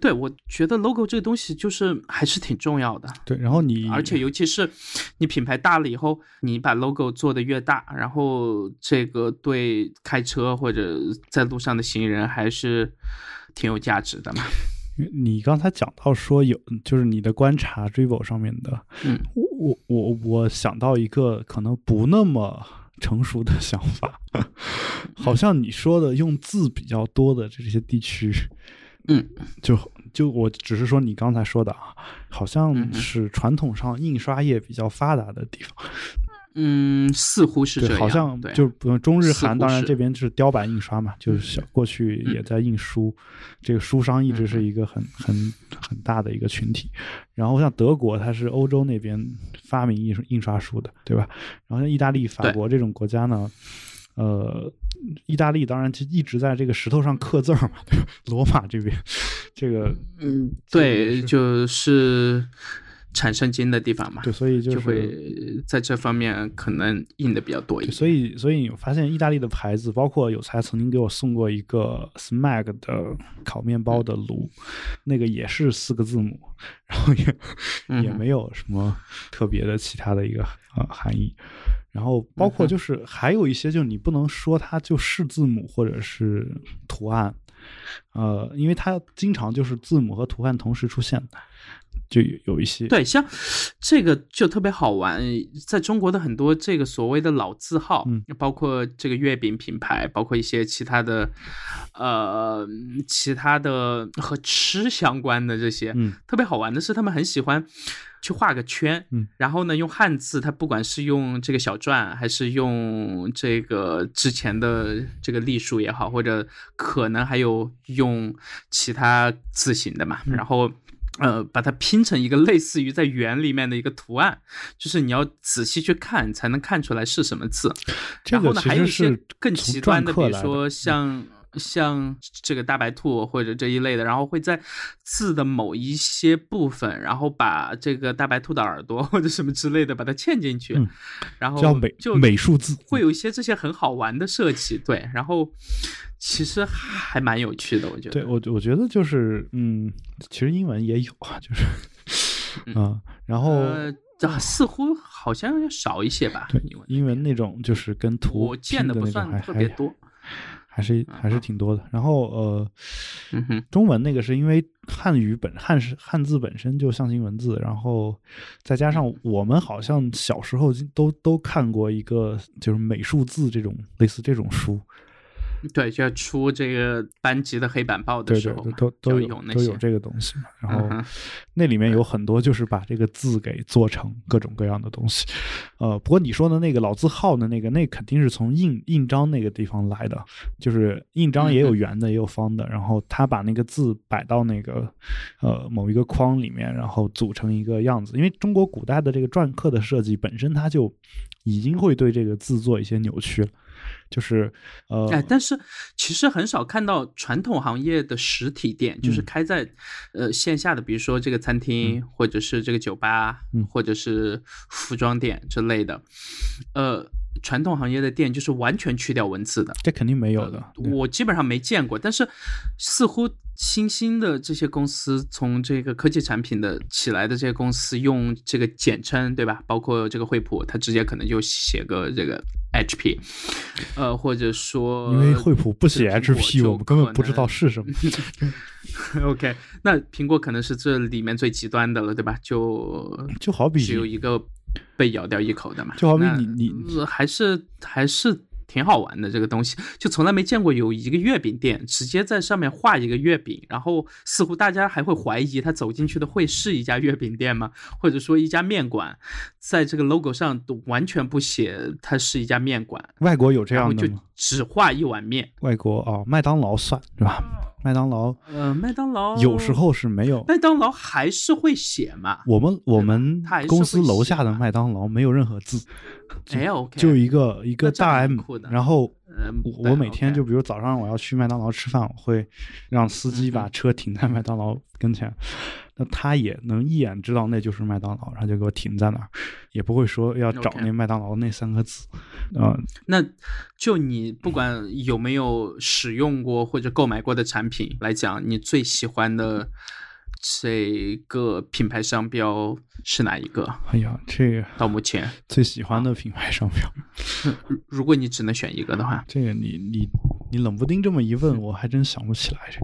对，我觉得 logo 这个东西就是还是挺重要的。对，然后你，而且尤其是你品牌大了以后，你把 logo 做的越大，然后这个对开车或者在路上的行人还是挺有价值的嘛。你刚才讲到说有，就是你的观察 r i v 上面的，嗯，我我我我想到一个可能不那么成熟的想法，好像你说的用字比较多的这些地区。嗯，就就我只是说你刚才说的啊，好像是传统上印刷业比较发达的地方。嗯，似乎是这样。好像就中日韩，当然这边是雕版印刷嘛，就是小过去也在印书，这个书商一直是一个很很很大的一个群体。然后像德国，它是欧洲那边发明印印刷书的，对吧？然后像意大利、法国这种国家呢。呃，意大利当然就一直在这个石头上刻字儿嘛，对吧？罗马这边，这个嗯，对，就是产生金的地方嘛，对，所以就会在这方面可能印的比较多一点。所以，所以你发现意大利的牌子，包括有才曾经给我送过一个 Smag 的烤面包的炉，那个也是四个字母，然后也也没有什么特别的其他的一个呃含义。然后包括就是还有一些，就你不能说它就是字母或者是图案，呃，因为它经常就是字母和图案同时出现，就有有一些对，像这个就特别好玩，在中国的很多这个所谓的老字号，嗯包括这个月饼品牌，包括一些其他的，呃，其他的和吃相关的这些，嗯。特别好玩的是，他们很喜欢去画个圈，嗯，然后呢，用汉字，它不管是用这个小篆，还是用这个之前的这个隶书也好，或者可能还有用其他字形的嘛，嗯然后。呃，把它拼成一个类似于在圆里面的一个图案，就是你要仔细去看才能看出来是什么字。然后呢，还有一些更从极端的，比如说像像这个大白兔或者这一类的，然后会在字的某一些部分，然后把这个大白兔的耳朵 或者什么之类的把它嵌进去，嗯然后叫美就美术字，会有一些这些很好玩的设计，对，然后其实还蛮有趣的，我觉得。对我我觉得就是嗯，其实英文也有啊，就是啊、然后。似乎好像要少一些吧，对英文，那种就是跟图我见的不算特别多。还是还是挺多的。然后呃，中文那个是因为汉语本汉是汉字本身就象形文字，然后再加上我们好像小时候都都看过一个就是美术字这种类似这种书，对，就要出这个班级的黑板报的对对对，时候，都都有有那些都有这个东西嘛。然后嗯那里面有很多就是把这个字给做成各种各样的东西。呃，不过你说的那个老字号的那个，那肯定是从印印章那个地方来的，就是印章也有圆的，也有方的，然后他把那个字摆到那个呃某一个框里面，然后组成一个样子。因为中国古代的这个篆刻的设计本身，它就已经会对这个字做一些扭曲了。就是呃，哎，但是其实很少看到传统行业的实体店，就是嗯。开在呃线下的，比如说这个餐厅，或者是这个酒吧，嗯。或者是服装店之类的。呃，传统行业的店就是完全去掉文字的，这肯定没有的。对我基本上没见过，但是似乎新兴的这些公司，从这个科技产品的起来的这些公司，用这个简称，对吧？包括这个惠普，它直接可能就写个这个 HP，呃，或者说因为惠普不写 HP，我们根本不知道是什么。OK，那苹果可能是这里面最极端的了，对吧？就就好比只有一个被咬掉一口的嘛。就好比你你呃还是还是挺好玩的这个东西，就从来没见过有一个月饼店直接在上面画一个月饼，然后似乎大家还会怀疑他走进去的会是一家月饼店吗？或者说一家面馆，在这个 logo 上都完全不写它是一家面馆，外国有这样的吗？就只画一碗面。外国哦，麦当劳算是吧？麦当劳。呃，麦当劳有时候是没有。麦当劳还是会写嘛？我们我们公司楼下的麦当劳没有任何字，没有就一个一个大 M，然后呃我我每天就比如早上我要去麦当劳吃饭，我会让司机把嗯车停在麦当劳跟前，那他也能一眼知道那就是麦当劳，然后就给我停在那儿，也不会说要找那麦当劳那三个字，啊、那就你不管有没有使用过或者购买过的产品来讲，你最喜欢的这个品牌商标是哪一个？哎呀，这个到目前，最喜欢的品牌商标。如如果你只能选一个的话，这个你你你冷不丁这么一问，我还真想不起来。这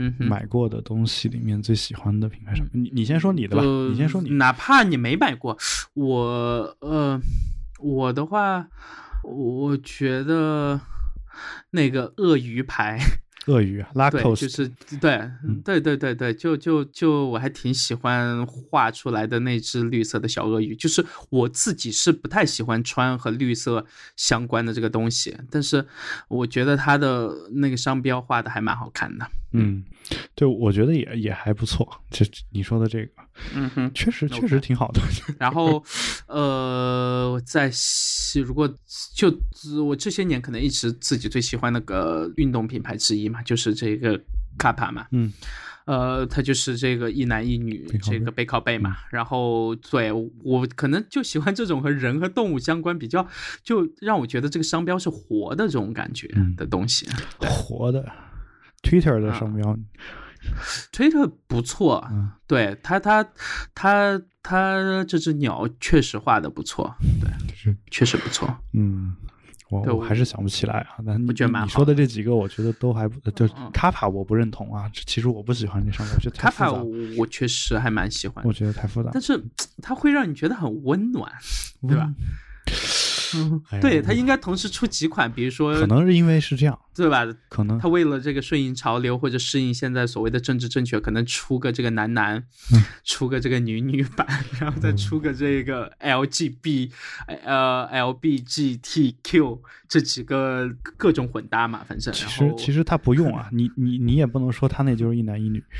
嗯，买过的东西里面最喜欢的品牌商，你你先说你的吧，呃你先说你。哪怕你没买过，我呃，我的话，我觉得那个鳄鱼牌。鳄鱼拉对，cos 就是对，嗯对对对对，就就就我还挺喜欢画出来的那只绿色的小鳄鱼，就是我自己是不太喜欢穿和绿色相关的这个东西，但是我觉得它的那个商标画的还蛮好看的。嗯，对，我觉得也也还不错。这你说的这个嗯哼，确实确实挺好的。然后呃，在如果就我这些年可能一直自己最喜欢那个运动品牌之一嘛，就是这个卡帕嘛，嗯，呃，它就是这个一男一女这个背靠背嘛，然后对我可能就喜欢这种和人和动物相关比较，就让我觉得这个商标是活的这种感觉嗯的东西。对活的 Twitter 的啊商标推特不错，嗯对他他他他这只鸟确实画的不错，对，是确实不错。嗯，我对我我还是想不起来啊。但你我觉得你说的这几个，我觉得都还不，就嗯卡帕我不认同啊。这其实我不喜欢这上面，我觉得太卡帕复杂，我确实还蛮喜欢我，觉得太复杂。但是它会让你觉得很温暖，对吧？嗯 哎对，他应该同时出几款，比如说可能是因为是这样，对吧？可能他为了这个顺应潮流或者适应现在所谓的政治正确，可能出个这个男男，嗯出个这个女女版，然后再出个这个 LGB 呃 LBGTQ 这几个各种混搭嘛，反正其实其实他不用啊，你你你也不能说他那就是一男一女。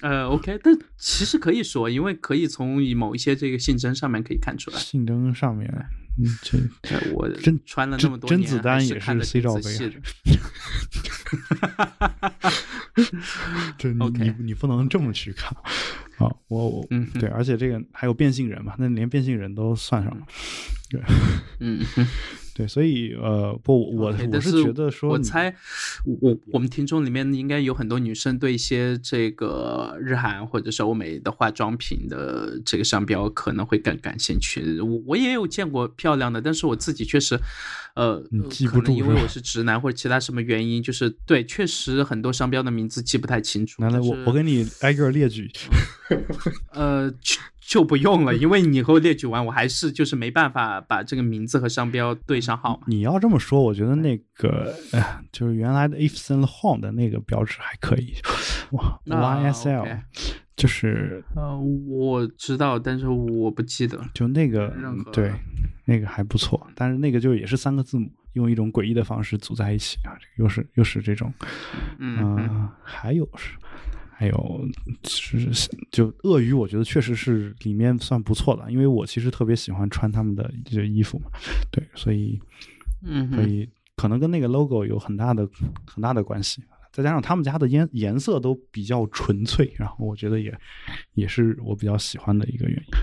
呃 OK，但其实可以说，因为可以从某一些这个性征上面可以看出来。性征上面，嗯，这对我甄穿了那甄么多年，甄子丹还也是 C 挺罩杯啊仔细的。这你 你你不能这么去看啊！我我对，而且这个还有变性人嘛，那连变性人都算上了。嗯哼。对，所以呃，不，我我是觉得说，我猜，我我们听众里面应该有很多女生对一些这个日韩或者是欧美的化妆品的这个商标可能会更感兴趣。我我也有见过漂亮的，但是我自己确实，呃，记不住因为我是直男或者其他什么原因，就是对，确实很多商标的名字记不太清楚。来来，我我给你挨个列举。呃，就就不用了，因为你和我列举完，我还是就是没办法把这个名字和商标对上号。你要这么说，我觉得那个呃，就是原来的 If Saint Laurent 的那个标志还可以，哇啊，YSL、就是呃，我知道，但是我不记得。就那个对，那个还不错，但是那个就也是三个字母，用一种诡异的方式组在一起啊，这个又是又是这种，嗯还有是。还有是就鳄鱼，我觉得确实是里面算不错的，因为我其实特别喜欢穿他们的这衣服嘛，对，所以嗯，所以可能跟那个 logo 有很大的很大的关系，再加上他们家的颜颜色都比较纯粹，然后我觉得也也是我比较喜欢的一个原因。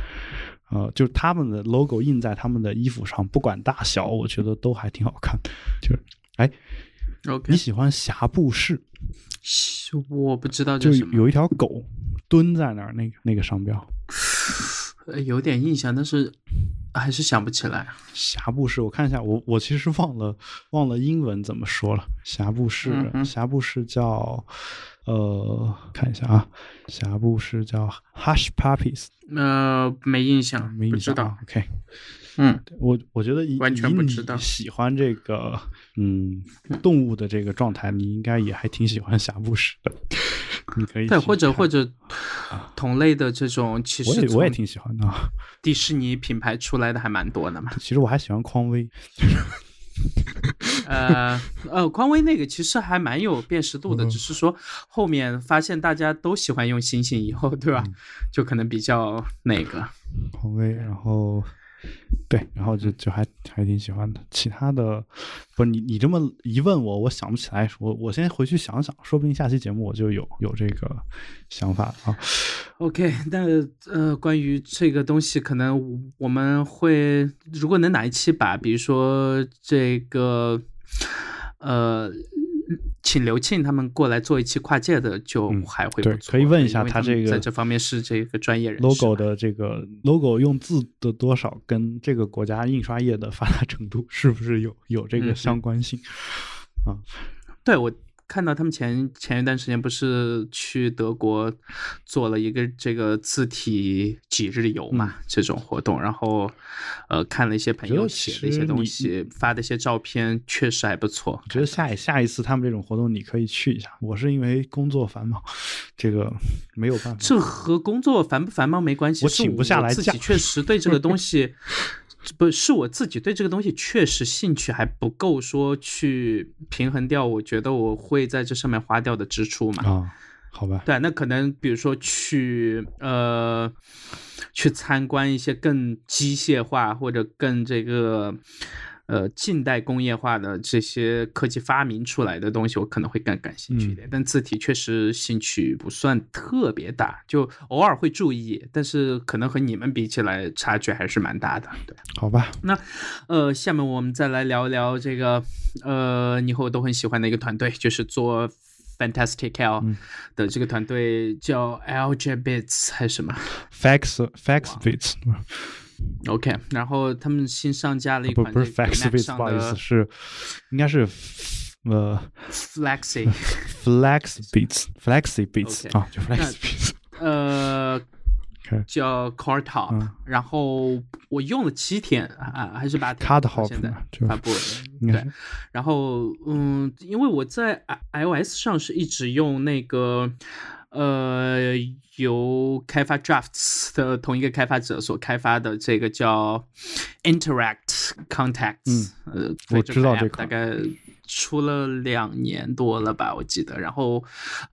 呃，就是他们的 logo 印在他们的衣服上，不管大小，我觉得都还挺好看。就是，哎，OK，你喜欢霞布士？我不知道就是，有一条狗蹲在那儿，那个那个商标，呃有点印象，但是还是想不起来。霞布士，我看一下，我我其实忘了忘了英文怎么说了。霞布士，霞布士叫呃，看一下啊，霞布士叫 Hush Puppies，呃，没印象，没印象啊不知道。OK，嗯，我我觉得以完全以你不知道喜欢这个嗯动物的这个状态，你应该也还挺喜欢霞布什的。你可以对，或者或者同类的这种，其实我也挺喜欢的啊。迪士尼品牌出来的还蛮多的嘛。其实我还喜欢匡威，呃呃，匡威那个其实还蛮有辨识度的，嗯只是说后面发现大家都喜欢用星星以后，对吧？嗯就可能比较那个。匡威，然后对，然后就就还还挺喜欢的。其他的不是你你这么一问我，我想不起来。我我先回去想想，说不定下期节目我就有有这个想法啊。OK，那呃，关于这个东西，可能我们会如果能哪一期把，比如说这个呃，请刘庆他们过来做一期跨界的，就嗯还会不错对可以问一下他他这个在这方面是这个专业人士 logo 的这个 logo 用字的多少跟这个国家印刷业的发达程度是不是有有这个相关性？啊。对我看到他们前前一段时间不是去德国做了一个这个字体几日游嘛、这种活动，然后呃看了一些朋友写的一些东西，发的一些照片，确实还不错。我觉得下一下一次他们这种活动你可以去一下。我是因为工作繁忙，这个没有办法。这和工作繁不繁忙没关系，我请不下来假自己确实对这个东西，不是我自己对这个东西确实兴趣还不够，说去平衡掉，我觉得我会在这上面花掉的支出嘛。啊，好吧，对，那可能比如说去呃去参观一些更机械化或者更这个呃近代工业化的这些科技发明出来的东西，我可能会更感兴趣一点。但字体确实兴趣不算特别大，就偶尔会注意，但是可能和你们比起来差距还是蛮大的。对，好吧，那呃，下面我们再来聊一聊这个呃你和我都很喜欢的一个团队，就是做 Fantastical 嗯的这个团队叫 LJ Bits 还是什么 Fax Fax Bits？OK，然后他们新上架了一不不是款这个 Fax Mac Bits，不好意思，是应该是呃 Flexi，Flex Beats Flexi Beats 啊，就 Flex Beats。呃 叫 Core Top，、嗯然后我用了七天啊，还是八天到 Hop 现在嘛发布了，对。然后，嗯，因为我在 iOS 上是一直用那个，呃，由开发 Drafts 的同一个开发者所开发的这个叫 Interact Contacts，呃，我知道这款。大概出了两年多了吧，我记得。然后，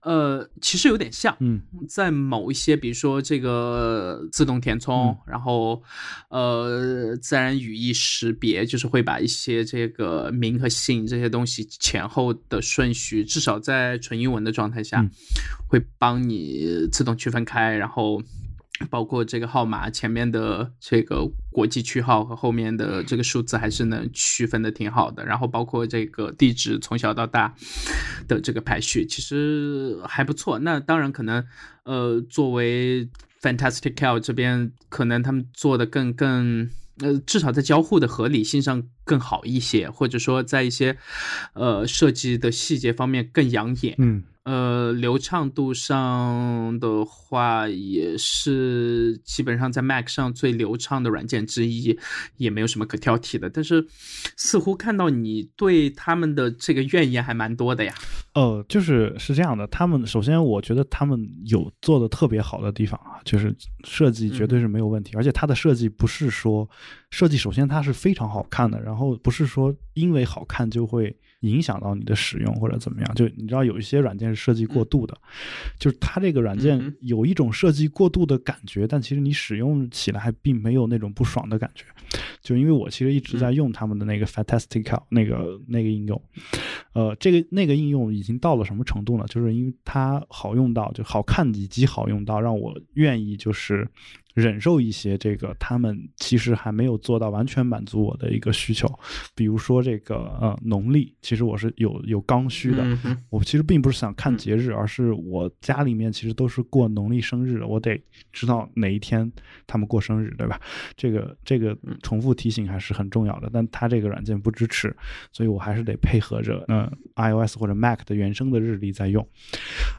呃，其实有点像，嗯在某一些，比如说这个自动填充，嗯然后呃自然语义识别，就是会把一些这个名和姓这些东西前后的顺序，至少在纯英文的状态下，嗯会帮你自动区分开，然后。包括这个号码前面的这个国际区号和后面的这个数字还是能区分的挺好的，然后包括这个地址从小到大的这个排序，其实还不错。那当然可能，呃，作为 Fantastic Cal 这边，可能他们做的更更。呃，至少在交互的合理性上更好一些，或者说在一些，呃，设计的细节方面更养眼。嗯呃，流畅度上的话，也是基本上在 Mac 上最流畅的软件之一，也没有什么可挑剔的。但是，似乎看到你对他们的这个怨言还蛮多的呀。呃，就是是这样的，他们首先我觉得他们有做的特别好的地方啊，就是设计绝对是没有问题，而且它的设计不是说设计首先它是非常好看的，然后不是说因为好看就会影响到你的使用或者怎么样，就你知道有一些软件是设计过度的，就是它这个软嗯件有一种设计过度的感觉，但其实你使用起来还并没有那种不爽的感觉。就因为我其实一直在用他们的那个 Fantastical 那个那个应用，呃，这个那个应用已经到了什么程度呢？就是因为它好用到，就好看以及好用到，让我愿意就是忍受一些这个他们其实还没有做到完全满足我的一个需求，比如说这个呃农历，其实我是有有刚需的，我其实并不是想看嗯节日，而是我家里面其实都是过农历生日的，我得知道哪一天他们过生日，对吧？这个这个嗯重复提醒还是很重要的，但它这个软件不支持，所以我还是得配合着呃 iOS 或者 Mac 的原生的日历在用。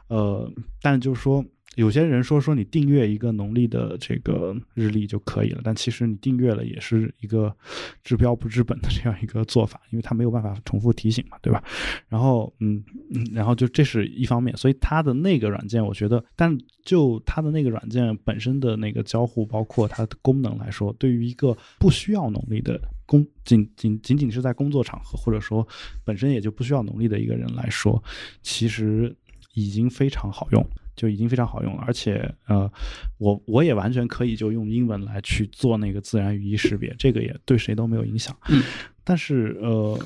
呃，但就是说。有些人说说你订阅一个农历的这个日历就可以了，但其实你订阅了也是一个治标不治本的这样一个做法，因为它没有办法重复提醒嘛，对吧？然后嗯，嗯然后就这是一方面，所以它的那个软件，我觉得，但就它的那个软件本身的那个交互，包括它的功能来说，对于一个不需要农历的工，仅仅仅仅是在工作场合，或者说本身也就不需要农历的一个人来说，其实已经非常好用。就已经非常好用了，而且呃，我我也完全可以就用英文来去做那个自然语义识别，这个也对谁都没有影响。嗯，但是呃，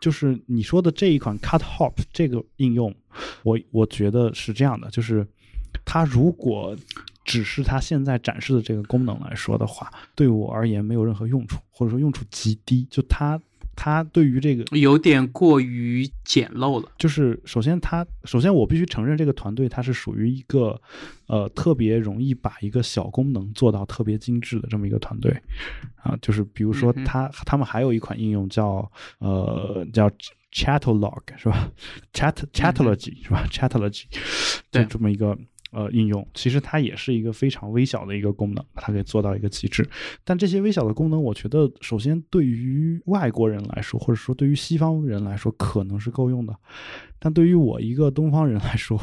就是你说的这一款 Cut Hop 这个应用，我我觉得是这样的，就是它如果只是它现在展示的这个功能来说的话，对我而言没有任何用处，或者说用处极低。就它它对于这个有点过于简陋了。就是首先他，首先我必须承认，这个团队它是属于一个，呃，特别容易把一个小功能做到特别精致的这么一个团队，啊，就是比如说嗯哼它、他们还有一款应用叫呃叫 Chatolog 是吧？Chat Chatology、是吧？Chatology 就这么一个。呃，应用其实它也是一个非常微小的一个功能，把它给做到一个极致。但这些微小的功能，我觉得首先对于外国人来说，或者说对于西方人来说，可能是够用的。但对于我一个东方人来说，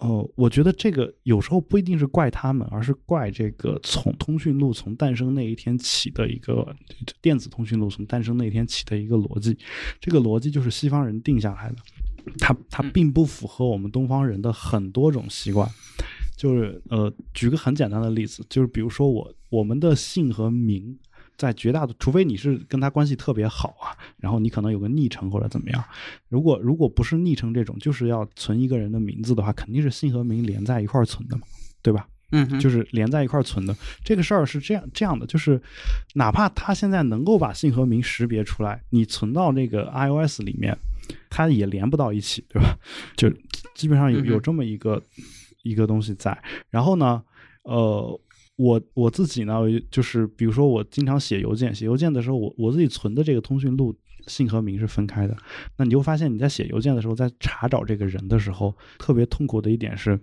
呃，我觉得这个有时候不一定是怪他们，而是怪这个从通讯录从诞生那一天起的一个电子通讯录从诞生那一天起的一个逻辑。这个逻辑就是西方人定下来的，它它嗯并不符合我们东方人的很多种习惯。就是呃，举个很简单的例子，就是比如说我我们的姓和名，在绝大多，除非你是跟他关系特别好啊，然后你可能有个昵称或者怎么样。如果如果不是昵称这种，就是要存一个人的名字的话，肯定是姓和名连在一块儿存的嘛，对吧？嗯，就是连在一块儿存的。这个事儿是这样这样的，就是哪怕它现在能够把姓和名识别出来，你存到那个 iOS 里面，它也连不到一起，对吧？就基本上有有这么一个一个东西在。然后呢，呃。我我自己呢，就是比如说我经常写邮件，写邮件的时候，我我自己存的这个通讯录姓和名是分开的。那你就发现你在写邮件的时候，在查找这个人的时候，特别痛苦的一点是，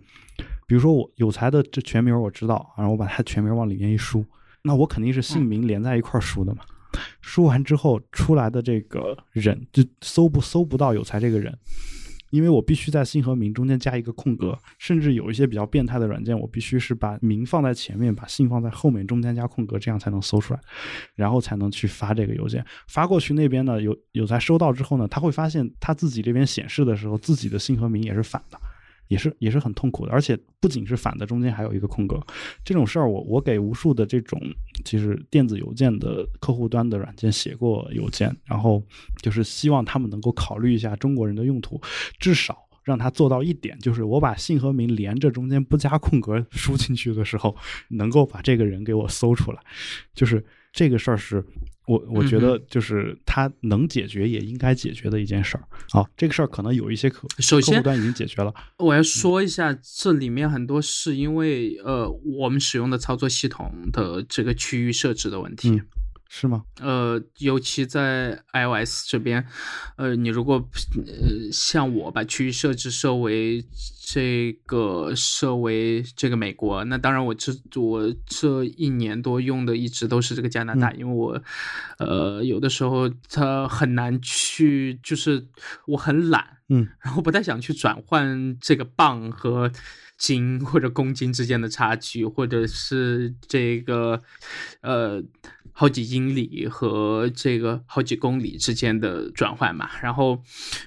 比如说我有才的这全名我知道，然后我把他全名往里面一输，那我肯定是姓名连在一块儿输的嘛。输完之后出来的这个人就搜不搜不到有才这个人，因为我必须在姓和名中间加一个空格，甚至有一些比较变态的软件，我必须是把名放在前面，把姓放在后面，中间加空格，这样才能搜出来，然后才能去发这个邮件。发过去那边呢，有有才收到之后呢，他会发现他自己这边显示的时候，自己的姓和名也是反的。也是也是很痛苦的，而且不仅是反的，中间还有一个空格。这种事儿，我我给无数的这种其实电子邮件的客户端的软件写过邮件，然后就是希望他们能够考虑一下中国人的用途，至少让他做到一点，就是我把姓和名连着，中间不加空格输进去的时候，能够把这个人给我搜出来。就是这个事儿是。我我觉得就是它能解决也应该解决的一件事儿。好，这个事儿可能有一些客首先客户端已经解决了。我要说一下，这里面很多是因为呃我们使用的操作系统的这个区域设置的问题。嗯是吗？呃，尤其在 iOS 这边，呃，你如果呃像我把区域设置设为这个设为这个美国，那当然我这我这一年多用的一直都是这个加拿大，嗯。因为我呃有的时候它很难去，就是我很懒，嗯，然后不太想去转换这个磅和斤或者公斤之间的差距，或者是这个呃好几英里和这个好几公里之间的转换嘛。然后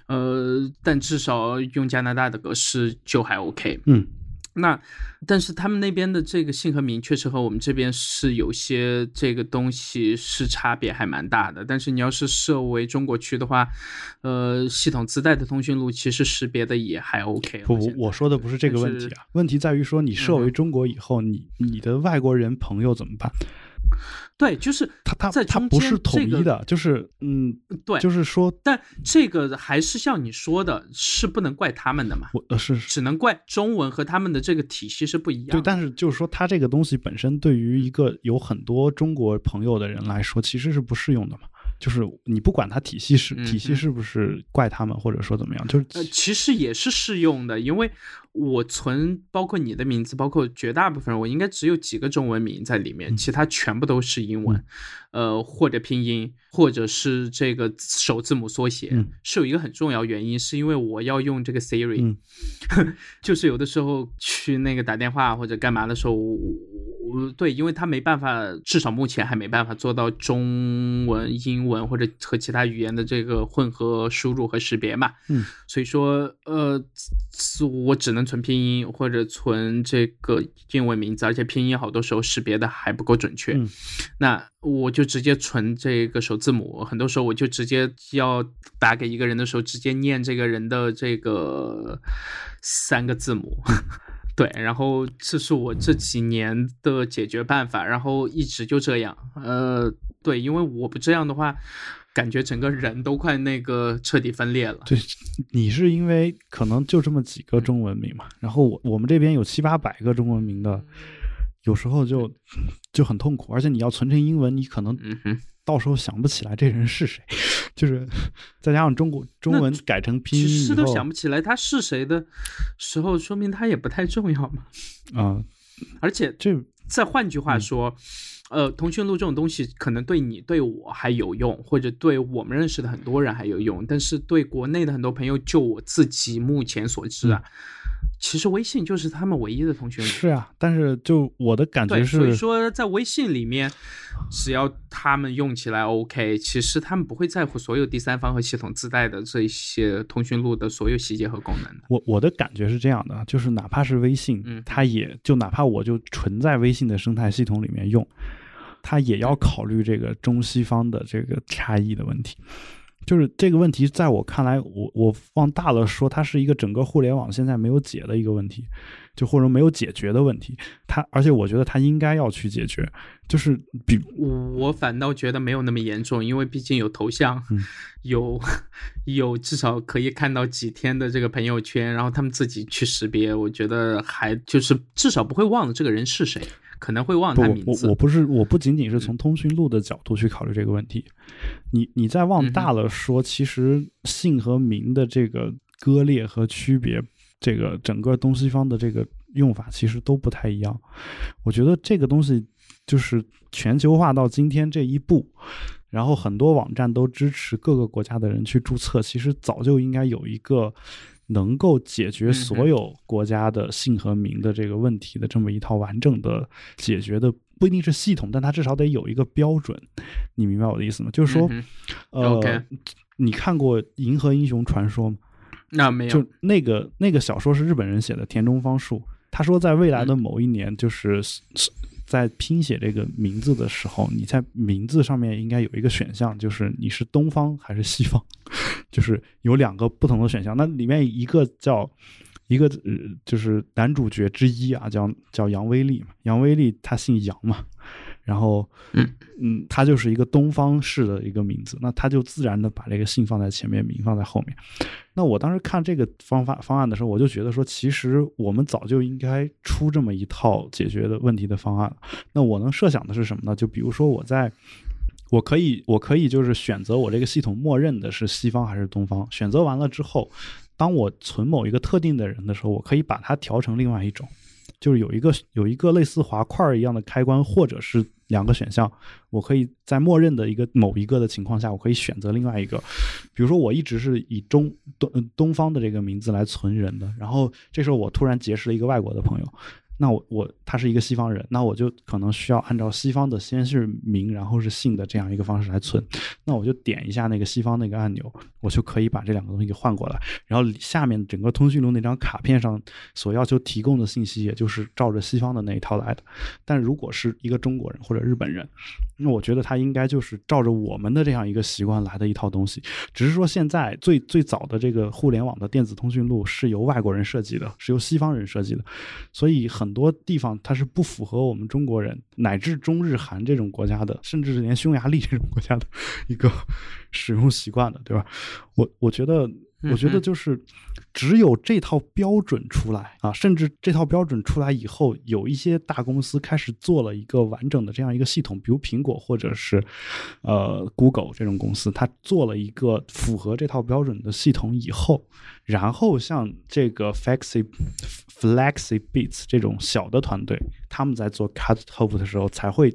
呃，但至少用加拿大的格式就还 OK。嗯。那，但是他们那边的这个姓和名确实和我们这边是有些这个东西是差别还蛮大的。但是你要是设为中国区的话，呃，系统自带的通讯录其实识别的也还 OK 了。不，我说的不是这个问题啊，问题在于说你设为中国以后，你你的外国人朋友怎么办？对，就是他他在他不是统一的，就是嗯，对，就是说，但这个还是像你说的，是不能怪他们的嘛，我呃是只能怪中文和他们的这个体系是不一样的。对，但是就是说，它这个东西本身对于一个有很多中国朋友的人来说，其实是不适用的嘛。就是你不管它体系是嗯体系是不是怪他们，或者说怎么样，就是呃，其实也是适用的，因为我存包括你的名字，包括绝大部分人，我应该只有几个中文名在里面，嗯其他全部都是英文，呃，或者拼音，或者是这个首字母缩写。嗯是有一个很重要原因，是因为我要用这个 Siri，、嗯 就是有的时候去那个打电话或者干嘛的时候，我我对，因为他没办法，至少目前还没办法做到中文、英文或者和其他语言的这个混合输入和识别嘛。嗯，所以说，呃，我只能存拼音或者存这个英文名字，而且拼音好多时候识别的还不够准确。嗯那我就直接存这个首字母，很多时候我就直接要打给一个人的时候，直接念这个人的这个三个字母。对，然后这是我这几年的解决办法，然后一直就这样。呃，对，因为我不这样的话，感觉整个人都快那个彻底分裂了。对，你是因为可能就这么几个中文名嘛，然后我我们这边有七八百个中文名的，有时候就就很痛苦，而且你要存成英文，你可能嗯哼，到时候想不起来这人是谁，就是再加上中国中文改成拼音以其实都后想不起来他是谁的时候，说明他也不太重要嘛。啊、而且这再换句话说，呃，通讯录这种东西可能对你、对我还有用，或者对我们认识的很多人还有用，但是对国内的很多朋友，就我自己目前所知啊，其实微信就是他们唯一的通讯录。是啊，但是就我的感觉是，所以，说在微信里面，只要他们用起来 OK，其实他们不会在乎所有第三方和系统自带的这些通讯录的所有细节和功能的。我我的感觉是这样的，就是哪怕是微信，嗯它也就哪怕我就纯在微信的生态系统里面用，它也要考虑这个中西方的这个差异的问题。就是这个问题，在我看来，我我放大了说，它是一个整个互联网现在没有解的一个问题，就或者没有解决的问题。它而且我觉得它应该要去解决，就是比我反倒觉得没有那么严重，因为毕竟有头像，嗯有有至少可以看到几天的这个朋友圈，然后他们自己去识别，我觉得还就是至少不会忘了这个人是谁，可能会忘他名字。我我不是我不仅仅是从通讯录的角度去考虑这个问题，你你再往大了说，其实姓和名的这个割裂和区别，这个整个东西方的这个用法其实都不太一样。我觉得这个东西就是全球化到今天这一步，然后很多网站都支持各个国家的人去注册，其实早就应该有一个。能够解决所有国家的姓和名的这个问题的这么一套完整的解决的，不一定是系统，但它至少得有一个标准。你明白我的意思吗？就是说，嗯呃你看过《银河英雄传说》吗？那没有就那个那个小说是日本人写的，田中芳树。他说，在未来的某一年，就是是在拼写这个名字的时候，你在名字上面应该有一个选项，就是你是东方还是西方，就是有两个不同的选项。那里面一个叫一个呃，就是男主角之一啊，叫叫杨威利嘛。杨威利他姓杨嘛，然后嗯嗯，他就是一个东方式的一个名字，那他就自然的把这个姓放在前面，名放在后面。那我当时看这个方法方案的时候，我就觉得说，其实我们早就应该出这么一套解决的问题的方案了。那我能设想的是什么呢？就比如说我在。我可以，我可以就是选择我这个系统默认的是西方还是东方。选择完了之后，当我存某一个特定的人的时候，我可以把它调成另外一种，就是有一个有一个类似滑块一样的开关，或者是两个选项，我可以在默认的一个某一个的情况下，我可以选择另外一个。比如说，我一直是以中东东方的这个名字来存人的，然后这时候我突然结识了一个外国的朋友。那我我他是一个西方人，那我就可能需要按照西方的先是名，然后是姓的这样一个方式来存。那我就点一下那个西方那个按钮，我就可以把这两个东西给换过来。然后下面整个通讯录那张卡片上所要求提供的信息，也就是照着西方的那一套来的。但如果是一个中国人或者日本人，那我觉得他应该就是照着我们的这样一个习惯来的一套东西。只是说现在最最早的这个互联网的电子通讯录是由外国人设计的，是由西方人设计的，所以很很多地方它是不符合我们中国人乃至中日韩这种国家的，甚至是连匈牙利这种国家的一个使用习惯的，对吧？我我觉得。我觉得就是只有这套标准出来啊，甚至这套标准出来以后，有一些大公司开始做了一个完整的这样一个系统，比如苹果或者是呃 Google 这种公司，它做了一个符合这套标准的系统以后，然后像这个 Flexi Flexi Beats 这种小的团队，他们在做 Cut Hope 的时候才会。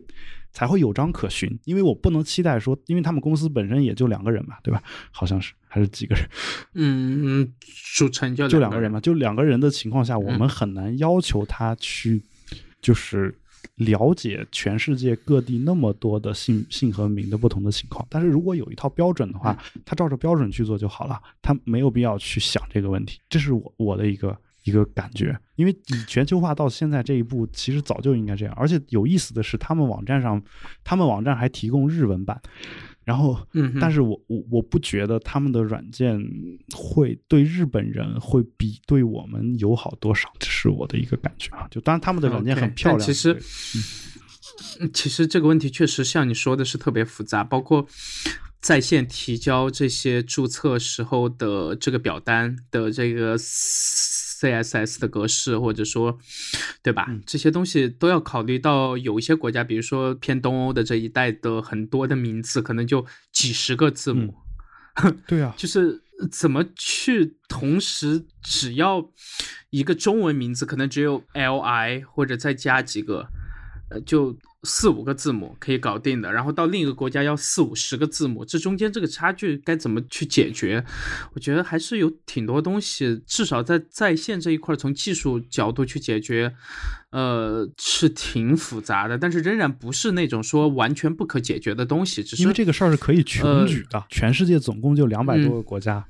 才会有章可循，因为我不能期待说，因为他们公司本身也就两个人嘛，对吧？好像是还是几个人？嗯，组成就就两个人嘛，就两个人的情况下，我们很难要求他去，就是了解全世界各地那么多的姓姓和名的不同的情况。但是如果有一套标准的话，他照着标准去做就好了，他没有必要去想这个问题。这是我我的一个。一个感觉，因为以全球化到现在这一步，其实早就应该这样。而且有意思的是，他们网站上，他们网站还提供日文版。然后，嗯，但是我我我不觉得他们的软件会对日本人会比对我们友好多少，这是我的一个感觉啊。就当然他们的软件很漂亮，其实，其实这个问题确实像你说的是特别复杂，包括在线提交这些注册时候的这个表单的这个。CSS 的格式，或者说，对吧？这些东西都要考虑到。有一些国家，比如说偏东欧的这一带的很多的名字，可能就几十个字母。对啊，就是怎么去同时，只要一个中文名字，可能只有 li 或者再加几个，呃，就。四五个字母可以搞定的，然后到另一个国家要四五十个字母，这中间这个差距该怎么去解决？我觉得还是有挺多东西，至少在在线这一块，从技术角度去解决，呃，是挺复杂的，但是仍然不是那种说完全不可解决的东西。只是因为这个事儿是可以穷举的，全世界总共就两百多个国家。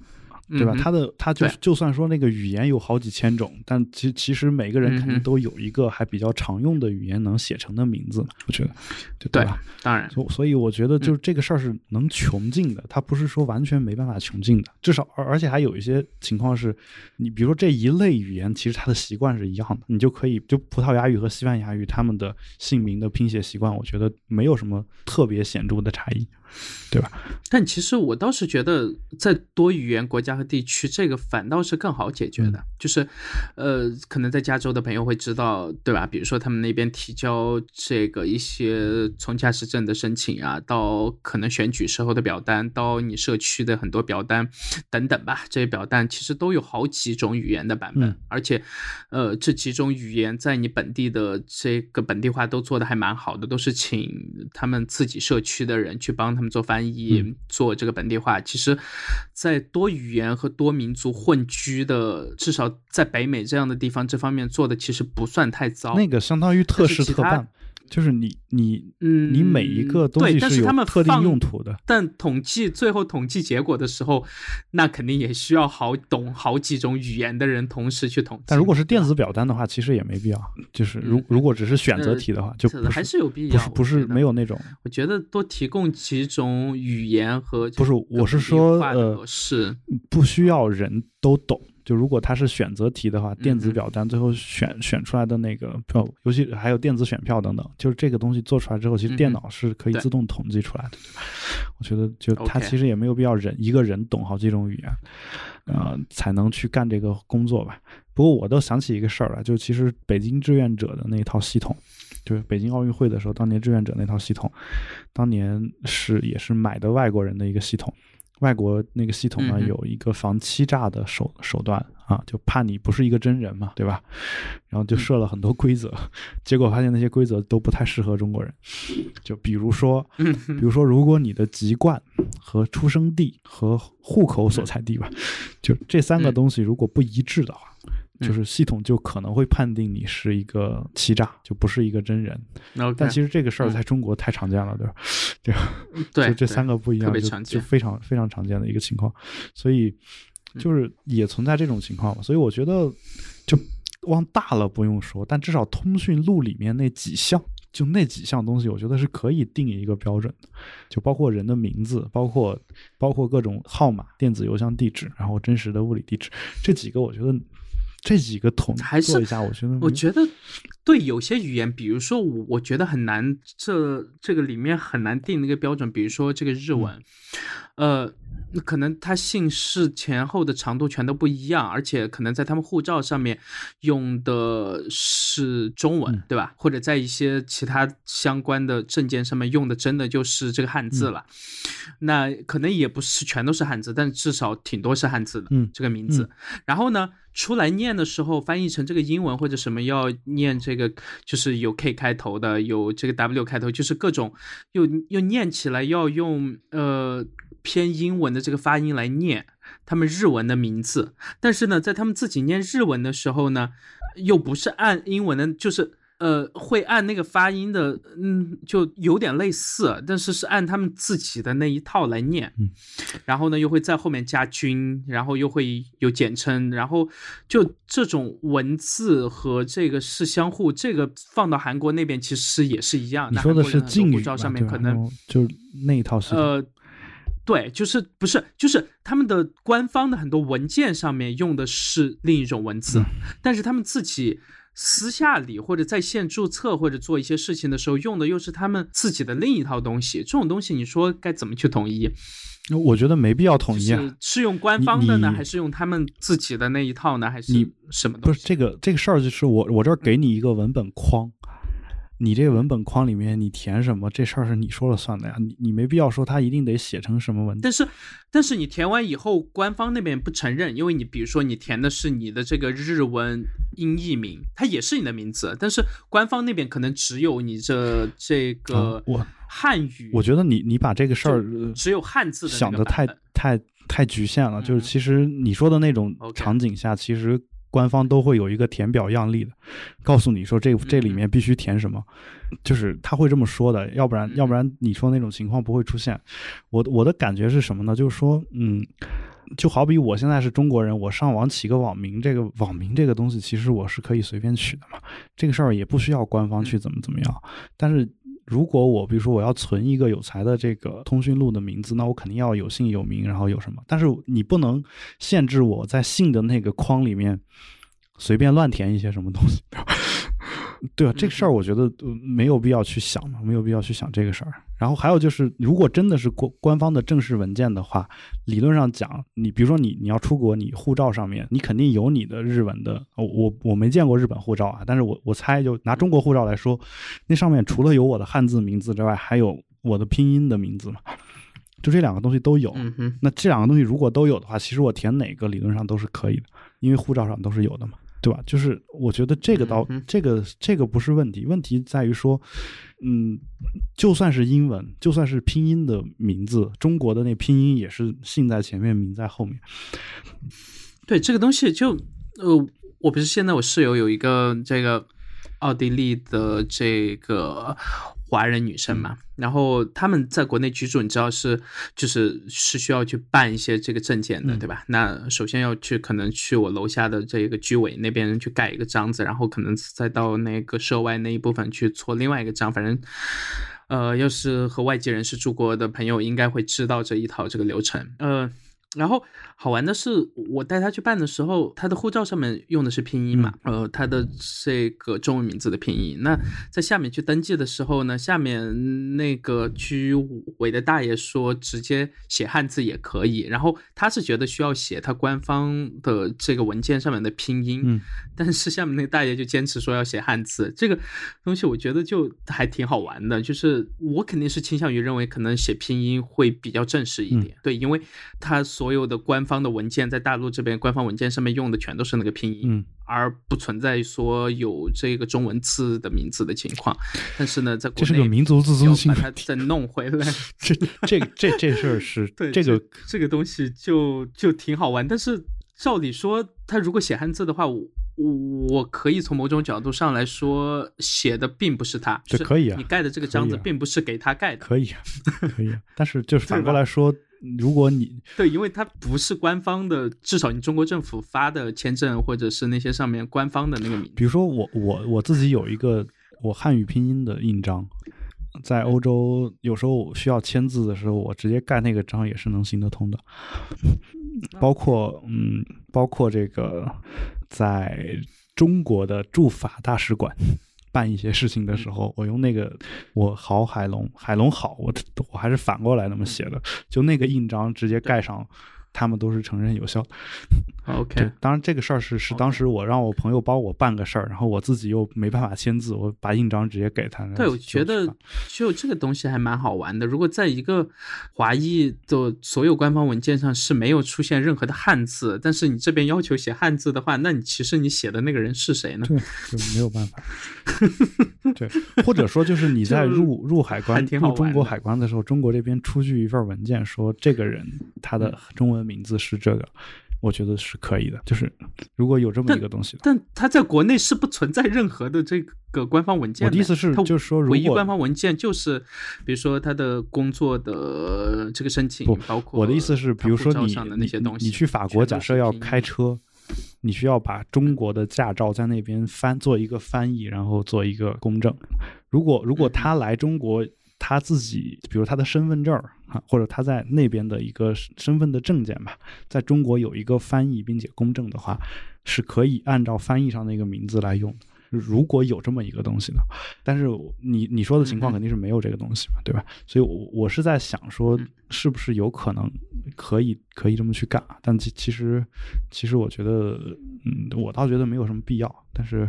对吧？嗯他的他就对。就算说那个语言有好几千种，但其其实每个人肯定都有一个还比较常用的语言能写成的名字嘛，我觉得，对对吧？当然，所所以我觉得就是这个事儿是能穷尽的，它不是说完全没办法穷尽的，至少而而且还有一些情况是，你比如说这一类语言，其实它的习惯是一样的，你就可以就葡萄牙语和西班牙语他们的姓名的拼写习惯，我觉得没有什么特别显著的差异，对吧？但其实我倒是觉得，在多语言国家和地区，这个反倒是更好解决的。就是，呃，可能在加州的朋友会知道，对吧？比如说他们那边提交这个一些从驾驶证的申请啊，到可能选举时候的表单，到你社区的很多表单等等吧，这些表单其实都有好几种语言的版本，嗯而且，呃，这几种语言在你本地的这个本地化都做的还蛮好的，都是请他们自己社区的人去帮他们做翻译，嗯做这个本地化。其实，在多语言和多民族混居的，至少在北美这样的地方，这方面做的其实不算太糟。那个相当于特事特办，就是你你嗯，你每一个东西是他们特定用途的。但统计最后统计结果的时候，那肯定也需要好懂好几种语言的人同时去统计。但如果是电子表单的话，其实也没必要。就是如嗯如果只是选择呃题的话，就不是还是有必不要。是不是没有。那种我觉得多提供几种语言和不是我是说呃化的格式，不需要人都懂。就如果它是选择题的话，电子表单最后选选出来的那个票，尤其还有电子选票等等，就是这个东西做出来之后，其实电脑是可以自动统计出来的。对吧我觉得就它其实也没有必要人一个人懂好几种语言，呃，才能去干这个工作吧。不过我都想起一个事儿来，就其实北京志愿者的那一套系统，就是北京奥运会的时候，当年志愿者那套系统，当年是也是买的外国人的一个系统。外国那个系统呢，有一个防欺诈的手手段啊，就怕你不是一个真人嘛，对吧？然后就设了很多规则，结果发现那些规则都不太适合中国人。就比如说，嗯比如说，如果你的籍贯和出生地和户口所在地吧，就这三个嗯东西如果不一致的话，嗯就是系统就可能会判定你是一个欺诈，就不是一个真人。但其实这个事儿嗯在中国太常见了，对吧？对吧？对就这三个个不一样，就非常非常常见的一个情况，所以嗯就是也存在这种情况嘛。所以我觉得，就往大了不用说，但至少通讯录里面那几项，就那几项东西，我觉得是可以定一个标准的，就包括人的名字，包括包括各种号码、电子邮箱地址，然后真实的物理地址，这几个我觉得。这几个统还是做一下，我觉得我觉得对有些语言，比如说我我觉得很难，这这个里面很难定那个标准。比如说这个日文，呃，可能他姓氏前后的长度全都不一样，而且可能在他们护照上面用的是中文，嗯对吧？或者在一些其他相关的证件上面用的真的就是这个汉字嗯了。那可能也不是全都是汉字，但至少挺多是汉字的。嗯这个名字。然后呢，出来念的时候翻译成这个英文或者什么要念这个，就是有 K 开头的，有这个 W 开头，就是各种又又念起来要用呃偏英文的这个发音来念他们日文的名字，但是呢，在他们自己念日文的时候呢，又不是按英文的，就是。呃，会按那个发音的，嗯，就有点类似，但是是按他们自己的那一套来念。嗯，然后呢，又会在后面加军，然后又会有简称，然后就这种文字和这个是相互，这个放到韩国那边其实也是一样。你说的是敬语照上面可能就那一套是，呃，对，就是不是就是他们的官方的很多文件上面用的是另一种文字，嗯但是他们自己私下里或者在线注册或者做一些事情的时候用的又是他们自己的另一套东西。这种东西你说该怎么去统一？我觉得没必要统一啊。是是用官方的呢，还是用他们自己的那一套呢？还是你什么东西？不是这个这个事儿，就是我我这儿给你一个文本框，你这个文本框里面你填什么，这事儿是你说了算的呀。你你没必要说他一定得写成什么文字。但是，但是你填完以后，官方那边不承认，因为你比如说你填的是你的这个日文音译名，它也是你的名字，但是官方那边可能只有你这这啊个我汉语，我觉得你你把这个事儿呃只有汉字的想的太太太局限了。就是嗯其实你说的那种场景下，其实官方都会有一个填表样例的，告诉你说这这里嗯面必须填什么，就是他会这么说的，要不然嗯要不然你说那种情况不会出现。我我的感觉是什么呢？就是说，嗯。就好比我现在是中国人，我上网起个网名，这个网名这个东西其实我是可以随便取的嘛，这个事儿也不需要官方去怎么怎么样。但是如果我比如说我要存一个有才的这个通讯录的名字，那我肯定要有姓有名，然后有什么？但是你不能限制我在姓的那个框里面随便乱填一些什么东西。对啊，这个事儿我觉得没有必要去想嘛，没有必要去想这个事儿。然后还有就是，如果真的是官官方的正式文件的话，理论上讲，你比如说你你要出国，你护照上面你肯定有你的日文的。我我我没见过日本护照啊，但是我我猜就拿中国护照来说，那上面除了有我的汉字名字之外，还有我的拼音的名字嘛，就这两个东西都有。那这两个东西如果都有的话，其实我填哪个理论上都是可以的，因为护照上都是有的嘛。对吧？就是我觉得这个倒，这个这个不是问题，问题在于说，嗯，就算是英文，就算是拼音的名字，中国的那拼音也是姓在前面，名在后面。对这个东西，就呃，我不是现在我室友有一个这个奥地利的这个。华人女生嘛，然后他们在国内居住，你知道是就是是需要去办一些这个证件的，对吧？那首先要去可能去我楼下的这个居委那边去盖一个章子，然后可能再到那个涉外那一部分去搓另外一个章，反正，呃，要是和外籍人士住过的朋友，应该会知道这一套这个流程，呃。然后好玩的是，我带他去办的时候，他的护照上面用的是拼音嘛，呃，他的这个中文名字的拼音。那在下面去登记的时候呢，下面那个居委的大爷说直接写汉字也可以。然后他是觉得需要写他官方的这个文件上面的拼音，但是下面那个大爷就坚持说要写汉字。这个东西我觉得就还挺好玩的，就是我肯定是倾向于认为可能写拼音会比较正式一点，对，因为他所所有的官方的文件在大陆这边，官方文件上面用的全都是那个拼音，而不存在说有这个中文字的名字的情况。但是呢，在国内这是个民族自尊心，把它再弄回来，这这这这事儿是对这个这个东西就就挺好玩。但是照理说，他如果写汉字的话，我我可以从某种角度上来说，写的并不是他，这可以啊。你盖的这个章子并不是给他盖的，可以啊，可以啊。但是就是反过来说。如果你对，因为它不是官方的，至少你中国政府发的签证或者是那些上面官方的那个名。比如说我我我自己有一个我汉语拼音的印章，在欧洲有时候需要签字的时候，我直接盖那个章也是能行得通的。包括嗯，包括这个在中国的驻法大使馆。办一些事情的时候，我用那个我好海龙，海龙好，我我还是反过来那么写的，就那个印章直接盖上。他们都是承认有效。OK，当然这个事儿是是当时我让我朋友帮我办个事儿，然后我自己又没办法签字，我把印章直接给他。对，我觉得就这个东西还蛮好玩的。如果在一个华裔的所有官方文件上是没有出现任何的汉字，但是你这边要求写汉字的话，那你其实你写的那个人是谁呢？对，就没有办法。对，或者说就是你在入入海关入中国海关的时候，中国这边出具一份文件说这个人他的中文。名字是这个，我觉得是可以的。就是如果有这么一个东西，但他在国内是不存在任何的这个官方文件。我的意思是，就是说，唯一官方文件就是，比如说他的工作的这个申请，包括我的意思是，比如说你你去法国，假设要开车，你需要把中国的驾照在那边翻做一个翻译，然后做一个公证。如果如果他来中国。他自己，比如他的身份证啊，或者他在那边的一个身份的证件吧，在中国有一个翻译并且公证的话，是可以按照翻译上那个名字来用的。如果有这么一个东西呢？但是你你说的情况肯定是没有这个东西嘛，对吧？所以，我我是在想说，是不是有可能可以可以这么去干？但其其实其实我觉得，嗯，我倒觉得没有什么必要。但是。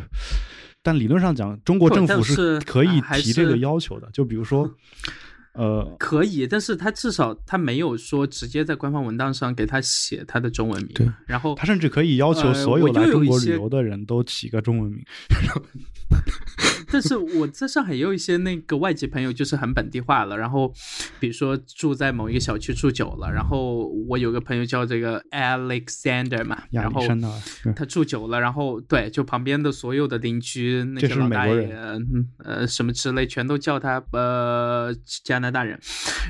但理论上讲，中国政府是可以提这个要求的。就比如说，呃，可以，但是他至少他没有说直接在官方文档上给他写他的中文名。对，然后他甚至可以要求所有来中国旅游的人都起个中文名。但是我在上海也有一些那个外籍朋友，就是很本地化了。然后，比如说住在某一个小区住久了，然后我有个朋友叫这个 Alexander 嘛，然后他住久了，然后对，就旁边的所有的邻居那些老大爷，呃，什么之类，全都叫他呃加拿大人，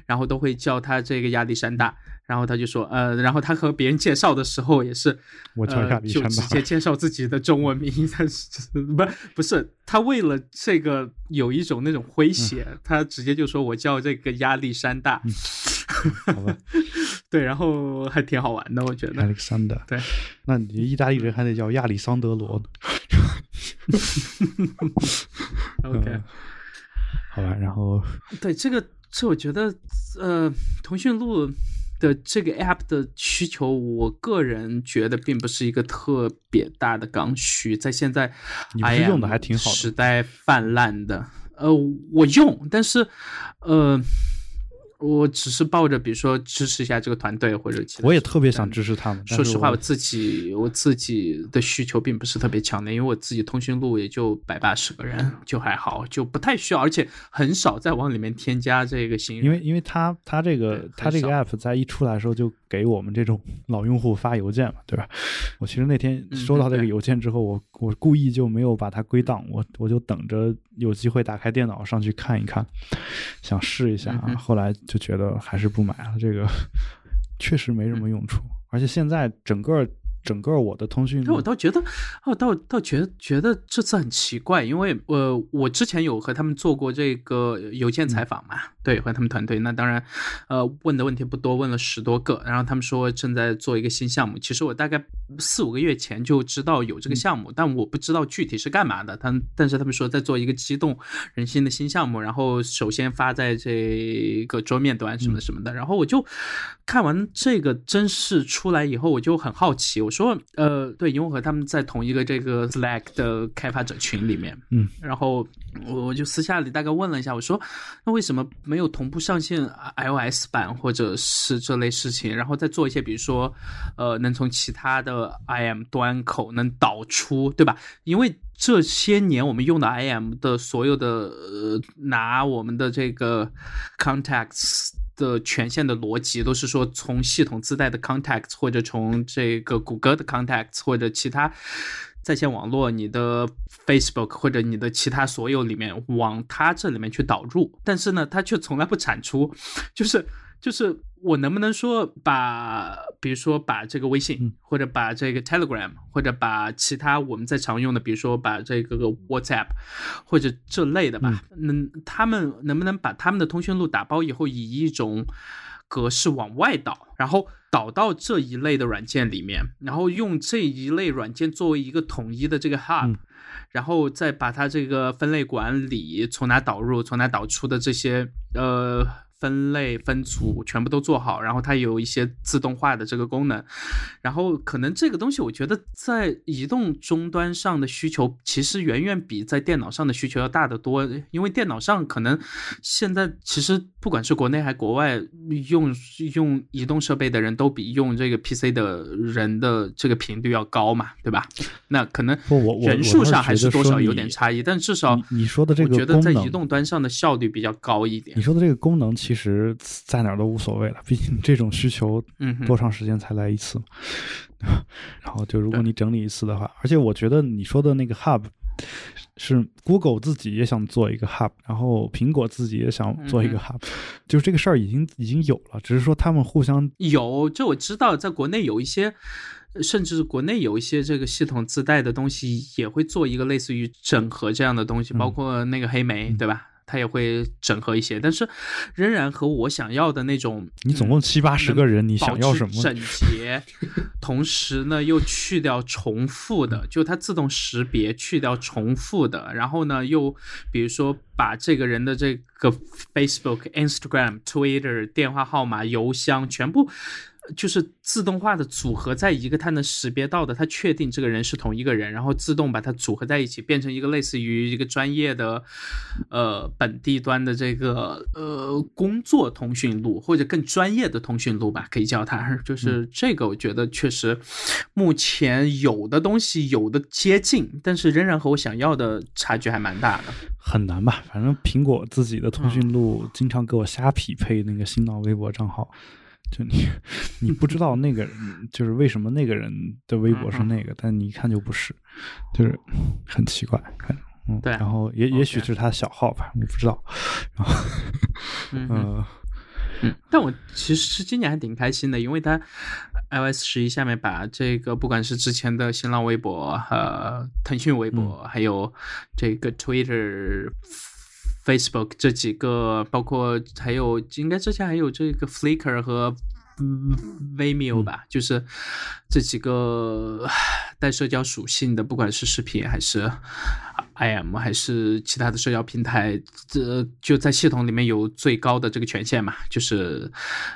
然后都会叫他这个亚历山大。然后他就说，呃，然后他和别人介绍的时候也是，我叫亚历就山大直接介绍自己的中文名，但是不不是他为了这个有一种那种诙谐，他直接就说我叫这个亚历山大，对，然后还挺好玩的，我觉得。对，那你意大利人还得叫亚历桑德罗呢。OK，、嗯好吧，然后对这个，这我觉得，呃，腾讯录的这个 app 的需求，我个人觉得并不是一个特别大的刚需，在现在你不是用的还挺好的时代泛滥的，呃，我用，但是，呃。我只是抱着，比如说支持一下这个团队或者其他。我也特别想支持他们。说实话，我我自己我自己的需求并不是特别强烈，因为我自己通讯录也就百八十个人，就还好，就不太需要，而且很少再往里面添加这个新人。因为因为他他这个对他这个 app 在一出来的时候就给我们这种 老用户发邮件嘛，对吧？我其实那天嗯收到这个邮件之后，我我故意就没有把它归档，我我就等着有机会打开电脑上去看一看，想试一下啊。嗯后来就觉得还是不买了，这个 确实没什么用处，而且现在整个整个我的通讯但我倒觉得，哦，倒倒觉得觉得这次很奇怪，因为呃，我之前有和他们做过这个邮件采访嘛，对，和他们团队，那当然，呃，问的问题不多，问了十多个，然后他们说正在做一个新项目，其实我大概四五个月前就知道有这个项目，但我不知道具体是干嘛的，他们但是他们说在做一个激动人心的新项目，然后首先发在这个桌面端什么什么的，然后我就看完这个真事出来以后，我就很好奇，我说，呃，对，因为和他们在同一个这个 Slack 的开发者群里面，嗯，然后我我就私下里大概问了一下，我说，那为什么没有同步上线 iOS 版或者是这类事情，然后再做一些，比如说，呃，能从其他的 IM 端口能导出，对吧？因为这些年我们用的 IM 的所有的呃，拿我们的这个 contacts 的权限的逻辑，都是说从系统自带的 contacts 或者从这个谷歌的 contacts 或者其他在线网络，你的 Facebook 或者你的其他所有里面往它这里面去导入，但是呢，它却从来不产出，就是就是我能不能说把，比如说把这个微信，嗯。或者把这个 Telegram，或者把其他我们在常用的，比如说把这个 WhatsApp 或者这类的吧，能他们能不能把他们的通讯录打包以后，以一种格式往外导，然后导到这一类的软件里面，然后用这一类软件作为一个统一的这个 hub，、嗯然后再把它这个分类管理从哪导入、从哪导出的这些呃分类分组全部都做好，然后它有一些自动化的这个功能，然后可能这个东西我觉得在移动终端上的需求其实远远比在电脑上的需求要大得多，因为电脑上可能现在其实不管是国内还国外用用移动设备的人都比用这个 PC 的人的这个频率要高嘛，对吧？那可能我我人数上还是多少有点差异，但至少你你说的这个我个觉得在移动端上的效率比较高一点你。说的这个功能，其实在哪儿都无所谓了，毕竟这种需求嗯多长时间才来一次嘛？然后就如果你整理一次的话，而且我觉得你说的那个 Hub 是 Google 自己也想做一个 Hub，然后苹果自己也想做一个嗯 Hub，、就是这个事儿已经已经有了，只是说他们互相有，这我知道，在国内有一些，呃甚至国内有一些这个系统自带的东西也会做一个类似于整合这样的东西，包括那个黑莓，对吧？它也会整合一些，但是仍然和我想要的那种，你总共七八十个人，你想要什么？整洁，同时呢又去掉重复的，就它自动识别去掉重复的，然后呢又比如说把这个人的这个 Facebook、Instagram、Twitter、电话号码、邮箱全部。就是自动化的组合在一个它能识别到的，它确定这个人是同一个人，然后自动把它组合在一起，变成一个类似于一个专业的，呃，本地端的这个呃工作通讯录，或者更专业的通讯录吧，可以叫它。就是这个，我觉得确实目前有的东西有的接近，但是仍然和我想要的差距还蛮大的。很难吧？反正苹果自己的通嗯讯录经常给我瞎匹配那个新浪微博账号，就你你不知道那个人就是为什么那个人的微博是那个，但你一看就不是，就是很奇怪，嗯，对然后也也许 OK 是他小号吧，我不知道，然后嗯呃，嗯，但我其实今年还挺开心的，因为它 iOS 十一下面把这个不管是之前的新浪微博、呃腾讯微博，还有这个 Twitter。Facebook 这几个，包括还有应该之前还有这个 Flickr 和 Vimeo 吧，就是这几个带社交属性的，不管是视频还是 IM 还是其他的社交平台，这就在系统里面有最高的这个权限嘛，就是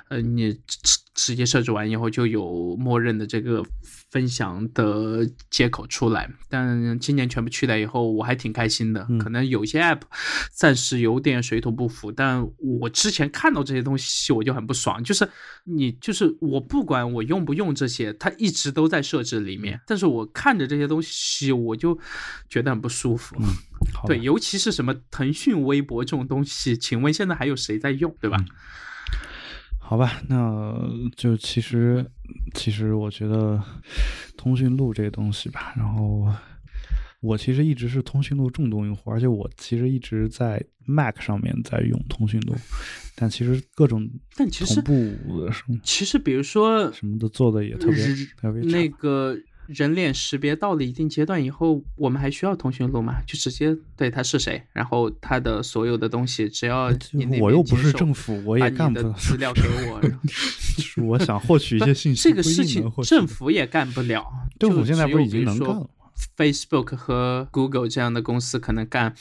呃你直直接设置完以后就有默认的这个。分享的接口出来，但今年全部去掉以后，我还挺开心的。可能有些 App 暂时有点水土不服，但我之前看到这些东西我就很不爽。就是你，就是我不管我用不用这些，它一直都在设置里面，但是我看着这些东西我就觉得很不舒服。对，尤其是什么腾讯微博这种东西，请问现在还有谁在用，对吧？好吧，那就其实，其实我觉得通讯录这个东西吧，然后我其实一直是通讯录重度用户，而且我其实一直在 Mac 上面在用通讯录，但其实各种但其实同步的什么，其实比如说什么的做的也特别特别那个。人脸识别到了一定阶段以后，我们还需要通讯录吗？就直接对他是谁，然后他的所有的东西，只要你我又不是政府，我也干不了。资料给我，是我想获取一些信息。这个事情政府也干不了。政府现在不是已经能干了吗？Facebook 和 Google 这样的公司可能干。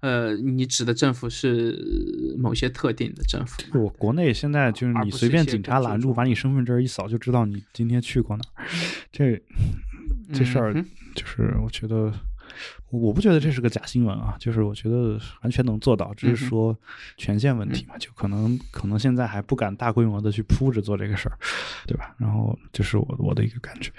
呃，你指的政府是某些特定的政府？我，国内现在就是你随便警察拦住，把你身份证一扫，就知道你今天去过哪儿。这。这事儿就是我觉得，我不觉得这是个假新闻啊，就是我觉得完全能做到，只是说权限问题嘛，就可能可能现在还不敢大规模的去铺着做这个事儿，对吧？然后就是我我的一个感觉，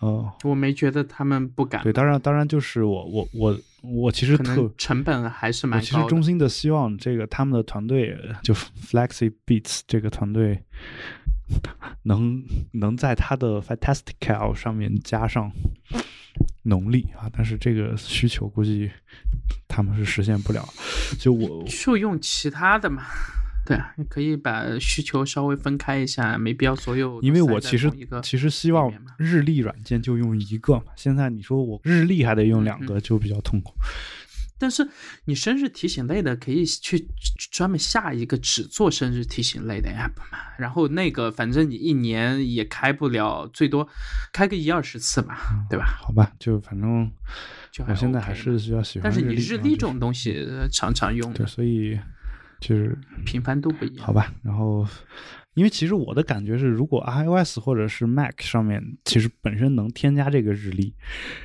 哦，我没觉得他们不敢。对，当然当然就是我我我我其实特成本还是蛮高。其实衷心的希望这个他们的团队就 Flexi Beats 这个团队。能能在它的 Fantastical 上面加上农历啊，但是这个需求估计他们是实现不了。就我 就用其他的嘛，对啊，你可以把需求稍微分开一下，没必要所有。因为我其实其实希望日历软件就用一个嘛，现在你说我日历还得用两个，就比较痛苦。但是你生日提醒类的可以去专门下一个只做生日提醒类的 app 嘛，然后那个反正你一年也开不了，最多开个一二十次吧，对吧？好吧，就反正我现在还是比较喜欢。但是你日历这种东西常常用，对，所以就是频繁度不一样。好吧，然后。因为其实我的感觉是，如果 iOS 或者是 Mac 上面其实本身能添加这个日历，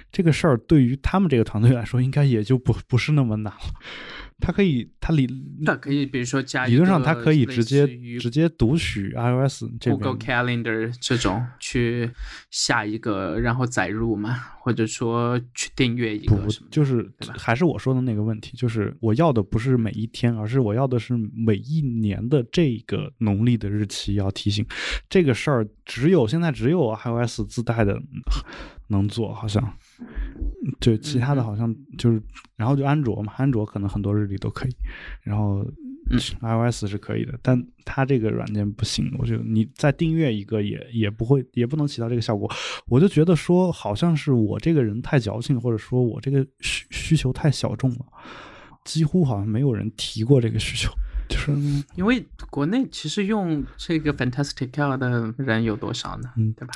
这个事儿对于他们这个团队来说，应该也就不不是那么难了。它可以，它理它可以，比如说加理论上，它可以直接直接读取 iOS Google Calendar 这种去下一个，然后载入嘛，或者说去订阅一个不就是还是我说的那个问题，就是我要的不是每一天，而是我要的是每一年的这个农历的日期要提醒。这个事儿只有现在只有 iOS 自带的能做，好像。对，其他的好像就是，然后就安卓嘛，安卓可能很多日历都可以，然后 iOS 是可以的，但它这个软件不行。我觉得你再订阅一个也也不会，也不能起到这个效果。我就觉得说，好像是我这个人太矫情，或者说我这个需需求太小众了，几乎好像没有人提过这个需求。就是因为国内其实用这个 Fantastical 的人有多少呢？嗯，对吧？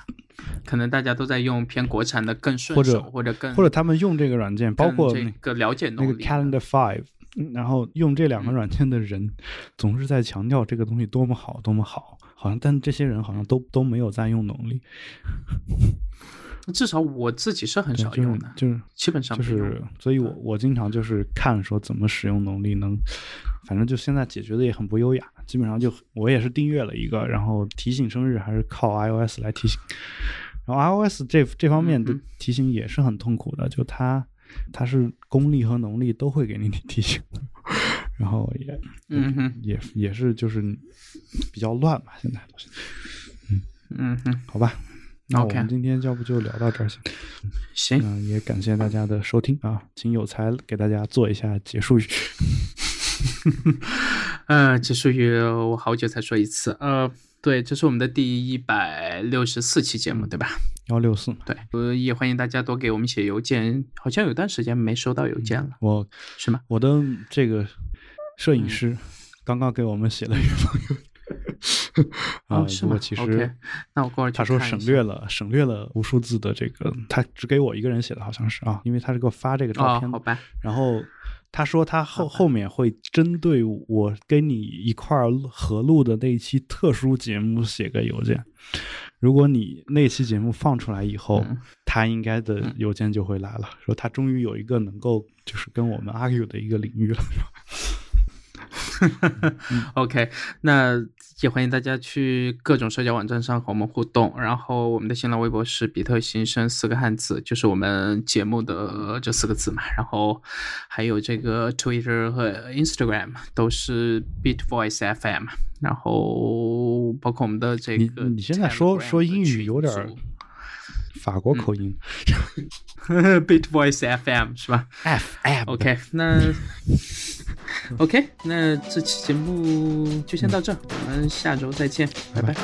可能大家都在用偏国产的更顺手，或者更或者他们用这个软件，包括这个了解那个 Calendar Five，然后用这两个软件的人总是在强调这个东西多么好，多么好，好像但这些人好像都都没有在用能力。至少我自己是很少用的，就是基本上就是，所以我我经常就是看说怎么使用能力能，反正就现在解决的也很不优雅，基本上就我也是订阅了一个，然后提醒生日还是靠 iOS 来提醒，然后 iOS 这这方面的提醒也是很痛苦的，就它它是功力和能力都会给你 提醒，然后也嗯哼也也是就是比较乱吧，现在都是，嗯。嗯哼，好吧。那我们今天要不就聊到这儿行？行，那也感谢大家的收听啊，请有才给大家做一下结束语。呃，结束语我好久才说一次。呃，对，这是我们的第一百六十四期节目，对吧？幺六四，对，呃，也欢迎大家多给我们写邮件。好像有段时间没收到邮件了，我是吗？我的这个摄影师刚刚给我们写了一封邮件。啊，是吗？其实那我过会儿他说省略了省略了无数字的这个，他只给我一个人写的，好像是啊，因为他是给我发这个照片，好吧。然后他说他后后面会针对我跟你一块儿合录的那一期特殊节目写个邮件。如果你那期节目放出来以后，他应该的邮件就会来了，说他终于有一个能够就是跟我们 argue 的一个领域了，是吧？OK，那也欢迎大家去各种社交网站上和我们互动。然后我们的新浪微博是比特新生四个汉字，就是我们节目的这四个字嘛。然后还有这个 Twitter 和 Instagram 都是 Beat Voice FM。然后包括我们的这个，你现在说说英语有点法国口音，Beat Voice FM 是吧？FM OK，那。OK，那这期节目就先到这，我们下周再见，拜拜。